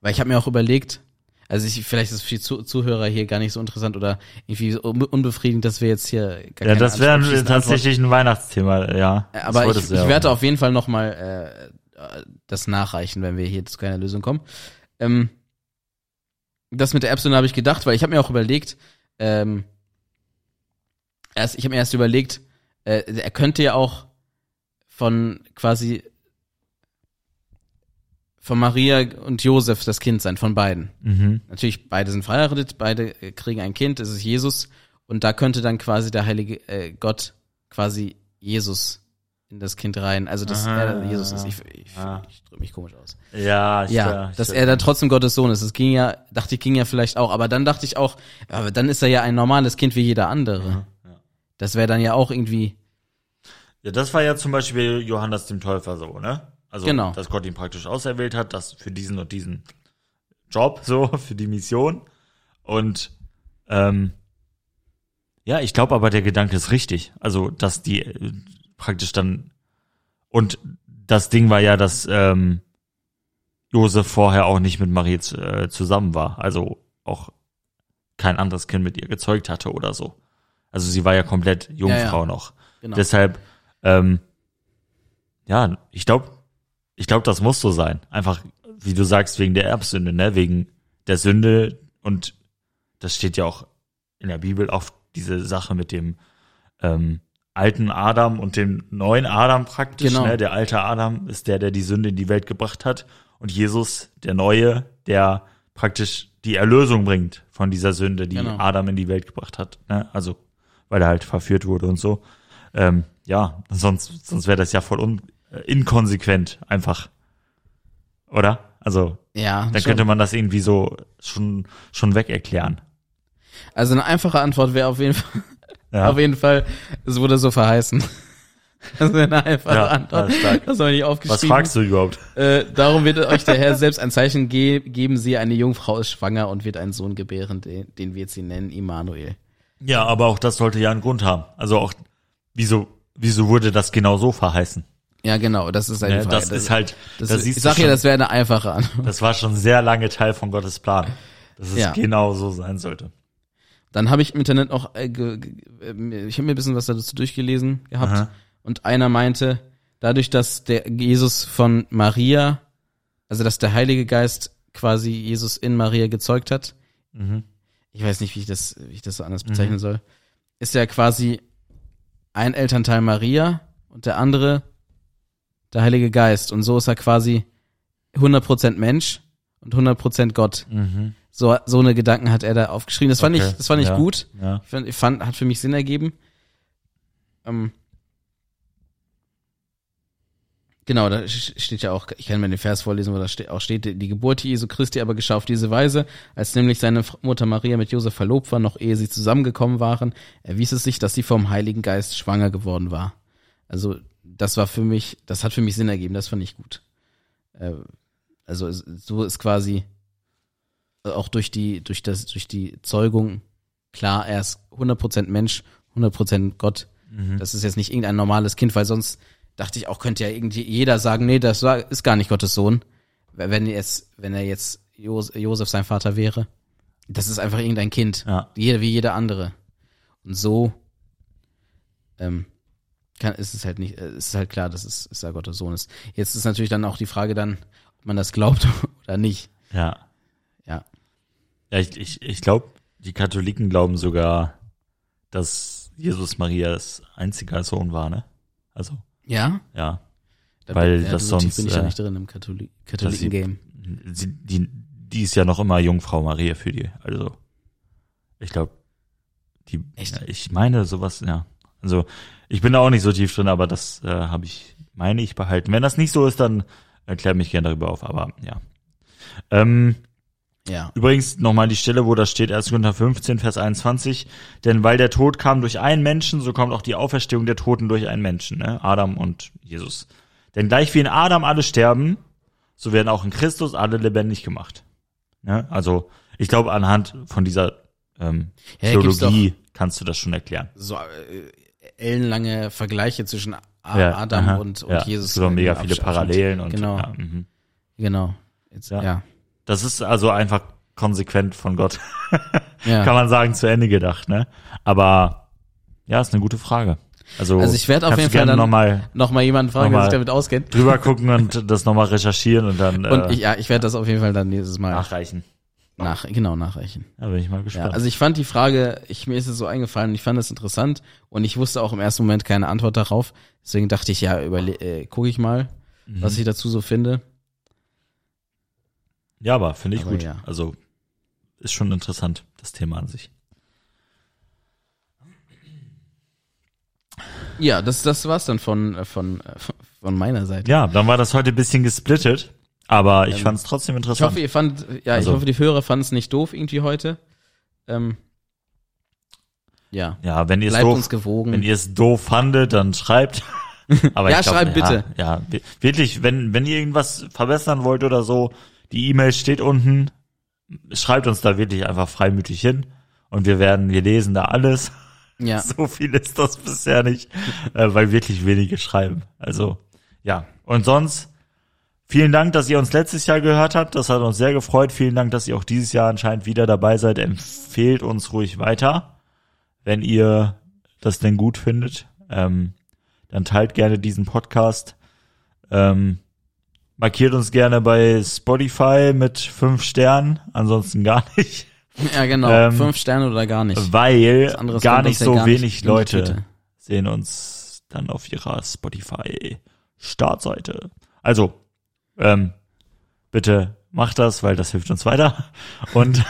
Weil ich habe mir auch überlegt, also ich, vielleicht ist es für die Zu Zuhörer hier gar nicht so interessant oder irgendwie so un- unbefriedigend, dass wir jetzt hier gar Ja, das wäre tatsächlich ein Weihnachtsthema, ja. Aber ich, ich werde auf jeden Fall noch mal äh, äh, das nachreichen, wenn wir hier zu keiner Lösung kommen. Ähm, das mit der Erbsünde habe ich gedacht, weil ich habe mir auch überlegt, ähm, erst, ich habe mir erst überlegt, äh, er könnte ja auch von quasi von Maria und Josef das Kind sein, von beiden. Mhm. Natürlich, beide sind verheiratet, beide kriegen ein Kind, es ist Jesus. Und da könnte dann quasi der heilige äh, Gott quasi Jesus in das Kind rein. Also, dass Aha, er Jesus ist. Ich, ich, ah. ich drücke mich komisch aus. Ja, ich, Ja, ich, dass er da trotzdem Gottes Sohn ist. Das ging ja, dachte ich, ging ja vielleicht auch. Aber dann dachte ich auch, aber dann ist er ja ein normales Kind wie jeder andere. ja. Das wäre dann ja auch irgendwie, Ja, das war ja zum Beispiel Johannes dem Täufer so, ne? Also, Genau. dass Gott ihn praktisch auserwählt hat, das für diesen und diesen Job, so, für die Mission. Und ähm, ja, ich glaube aber, der Gedanke ist richtig. Also, dass die äh, praktisch dann und das Ding war ja, dass ähm, Josef vorher auch nicht mit Marie äh, zusammen war. Also auch kein anderes Kind mit ihr gezeugt hatte oder so. Also sie war ja komplett Jungfrau ja. noch. genau. Deshalb, ähm, ja, ich glaube, ich glaube, das muss so sein. Einfach, wie du sagst, wegen der Erbsünde, ne? Wegen der Sünde und das steht ja auch in der Bibel auf diese Sache mit dem ähm, alten Adam und dem neuen Adam praktisch. Genau. Ne? Der alte Adam ist der, der die Sünde in die Welt gebracht hat und Jesus, der neue, der praktisch die Erlösung bringt von dieser Sünde, die Genau. Adam in die Welt gebracht hat. Ne? Also, weil er halt verführt wurde und so. Ähm, ja, sonst, sonst wäre das ja voll un äh, inkonsequent einfach. Oder? Also, ja, dann schon. könnte man das irgendwie so schon, schon weg erklären. Also eine einfache Antwort wäre auf jeden Fall, Ja. auf jeden Fall, es wurde so verheißen. Das wäre eine einfache Ja, Antwort. Das habe ich nicht Was aufgeschrieben. fragst du überhaupt? Äh, darum wird euch der Herr selbst ein Zeichen ge geben. Sie, eine Jungfrau ist schwanger und wird einen Sohn gebären, den, den wird sie nennen Immanuel. Ja, aber auch das sollte ja einen Grund haben. Also auch, wieso, wieso wurde das genau so verheißen? Ja, genau, das ist eine Ne? Frage. Das ist halt, das, da ist, siehst ich sag ja, das wäre eine einfache Antwort. das war schon sehr lange Teil von Gottes Plan. Dass es Ja. genau so sein sollte. Dann habe ich im Internet noch, äh, ge, ge, äh, ich habe mir ein bisschen was dazu durchgelesen gehabt Aha. und einer meinte, dadurch, dass der Jesus von Maria, also dass der Heilige Geist quasi Jesus in Maria gezeugt hat, Mhm. ich weiß nicht, wie ich das, wie ich das so anders bezeichnen soll, ist ja quasi ein Elternteil Maria und der andere der Heilige Geist. Und so ist er quasi 100% Mensch und 100% Gott. Mhm. So, so eine Gedanken hat er da aufgeschrieben. Das fand Okay, ich, das fand ich ja. gut. Ja. Ich fand, ich fand, hat für mich Sinn ergeben. Ähm, genau, da steht ja auch, ich kann mir den Vers vorlesen, wo da ste auch steht, die Geburt Jesu Christi aber geschah auf diese Weise, als nämlich seine Mutter Maria mit Josef verlobt war, noch ehe sie zusammengekommen waren, erwies es sich, dass sie vom Heiligen Geist schwanger geworden war. Also, das war für mich, das hat für mich Sinn ergeben, das fand ich gut. Äh, also, so ist quasi äh, auch durch die, durch das, durch die Zeugung klar, er ist 100% Mensch, 100% Gott. Mhm. Das ist jetzt nicht irgendein normales Kind, weil sonst dachte ich auch, könnte ja irgendwie jeder sagen, nee, das ist gar nicht Gottes Sohn. Wenn jetzt, wenn er jetzt Jos Josef sein Vater wäre. Das ist einfach irgendein Kind. Ja. Jeder wie jeder andere. Und so ähm, kann, ist es halt nicht, äh, ist halt klar, dass es, dass er Gottes Sohn ist. Jetzt ist natürlich dann auch die Frage dann, man das glaubt oder nicht. Ja. Ja. Ja, ich, ich, ich glaube, die Katholiken glauben sogar, dass Jesus Marias einziger Sohn war, ne? Also, Ja? ja. Da Weil bin, das so tief sonst, bin ich ja äh, nicht drin im Katholi Katholiken-Game. Sie, die, die ist ja noch immer Jungfrau Maria für die. Also, ich glaube, die, Echt? Ja, ich meine sowas, ja. Also, ich bin da auch nicht so tief drin, aber das äh, habe ich, meine ich, behalten. Wenn das nicht so ist, dann erklär mich gerne darüber auf, aber ja. Ähm, Ja. Übrigens nochmal die Stelle, wo das steht, 1. Korinther 15, Vers 21. Denn weil der Tod kam durch einen Menschen, so kommt auch die Auferstehung der Toten durch einen Menschen, ne? Adam und Jesus. Denn gleich wie in Adam alle sterben, so werden auch in Christus alle lebendig gemacht. Ne? Also ich glaube, anhand von dieser ähm, Ja, Theologie kannst du das schon erklären. So äh, ellenlange Vergleiche zwischen Ja, Adam aha, und, und ja, Jesus. Auch mega Absch- viele Abschnitt. Parallelen und Genau, ja, mhm. genau. Jetzt, Ja. ja. das ist also einfach konsequent von Gott. Ja. kann man sagen, zu Ende gedacht, ne? Aber ja, ist eine gute Frage. Also, Also ich werde auf jeden Fall dann nochmal noch mal jemanden fragen, der sich damit auskennt. drüber gucken und das nochmal recherchieren und dann Und äh, ich, ja, ich werde das auf jeden Fall dann nächstes Mal nachreichen. Nach, genau nachreichen. Da bin ich mal Ja, gespannt. also ich fand die Frage, ich, mir ist es so eingefallen, ich fand es interessant und ich wusste auch im ersten Moment keine Antwort darauf. Deswegen dachte ich, ja, überle äh, gucke ich mal, Mhm. was ich dazu so finde. ja, aber finde ich Aber gut. ja. Also ist schon interessant, das Thema an sich. Ja, das, das war's dann von, äh, von, äh, von meiner Seite. Ja, dann war das heute ein bisschen gesplittet, aber ich Ähm, fand es trotzdem Ich interessant. hoffe, ihr fandet, ja, Also- ich hoffe, die Hörer fanden es nicht doof irgendwie heute. Ähm, ja, ja, wenn ihr es doof, wenn ihr es doof fandet, dann schreibt. Aber Ja, ich glaub, schreibt bitte. Ja, ja, wirklich, wenn wenn ihr irgendwas verbessern wollt oder so, die E-Mail steht unten. Schreibt uns da wirklich einfach freimütig hin und wir werden, wir lesen da alles. ja, So viel ist das bisher nicht, äh, weil wirklich wenige schreiben. Also, ja. Und sonst, vielen Dank, dass ihr uns letztes Jahr gehört habt. Das hat uns sehr gefreut. Vielen Dank, dass ihr auch dieses Jahr anscheinend wieder dabei seid. Empfehlt uns ruhig weiter, wenn ihr das denn gut findet. Ähm, dann teilt gerne diesen Podcast. Ähm, markiert uns gerne bei Spotify mit fünf Sternen, ansonsten gar nicht, ja, genau. Ähm, Fünf Sterne oder gar nicht. weil gar nicht so gar nicht wenig die Leute sehen uns dann auf ihrer Spotify Startseite. Also, ähm, bitte macht das, weil das hilft uns weiter. Und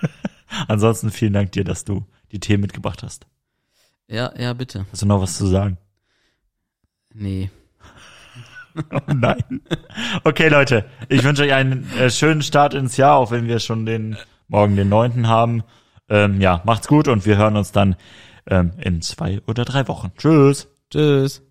ansonsten vielen Dank dir, dass du die Themen mitgebracht hast. Ja, ja, bitte. Hast du noch was zu sagen? Nee. Oh nein. Okay, Leute, ich wünsche euch einen äh, schönen Start ins Jahr, auch wenn wir schon den morgen den neunten haben. Ähm, ja, macht's gut und wir hören uns dann ähm, in zwei oder drei Wochen. Tschüss. Tschüss.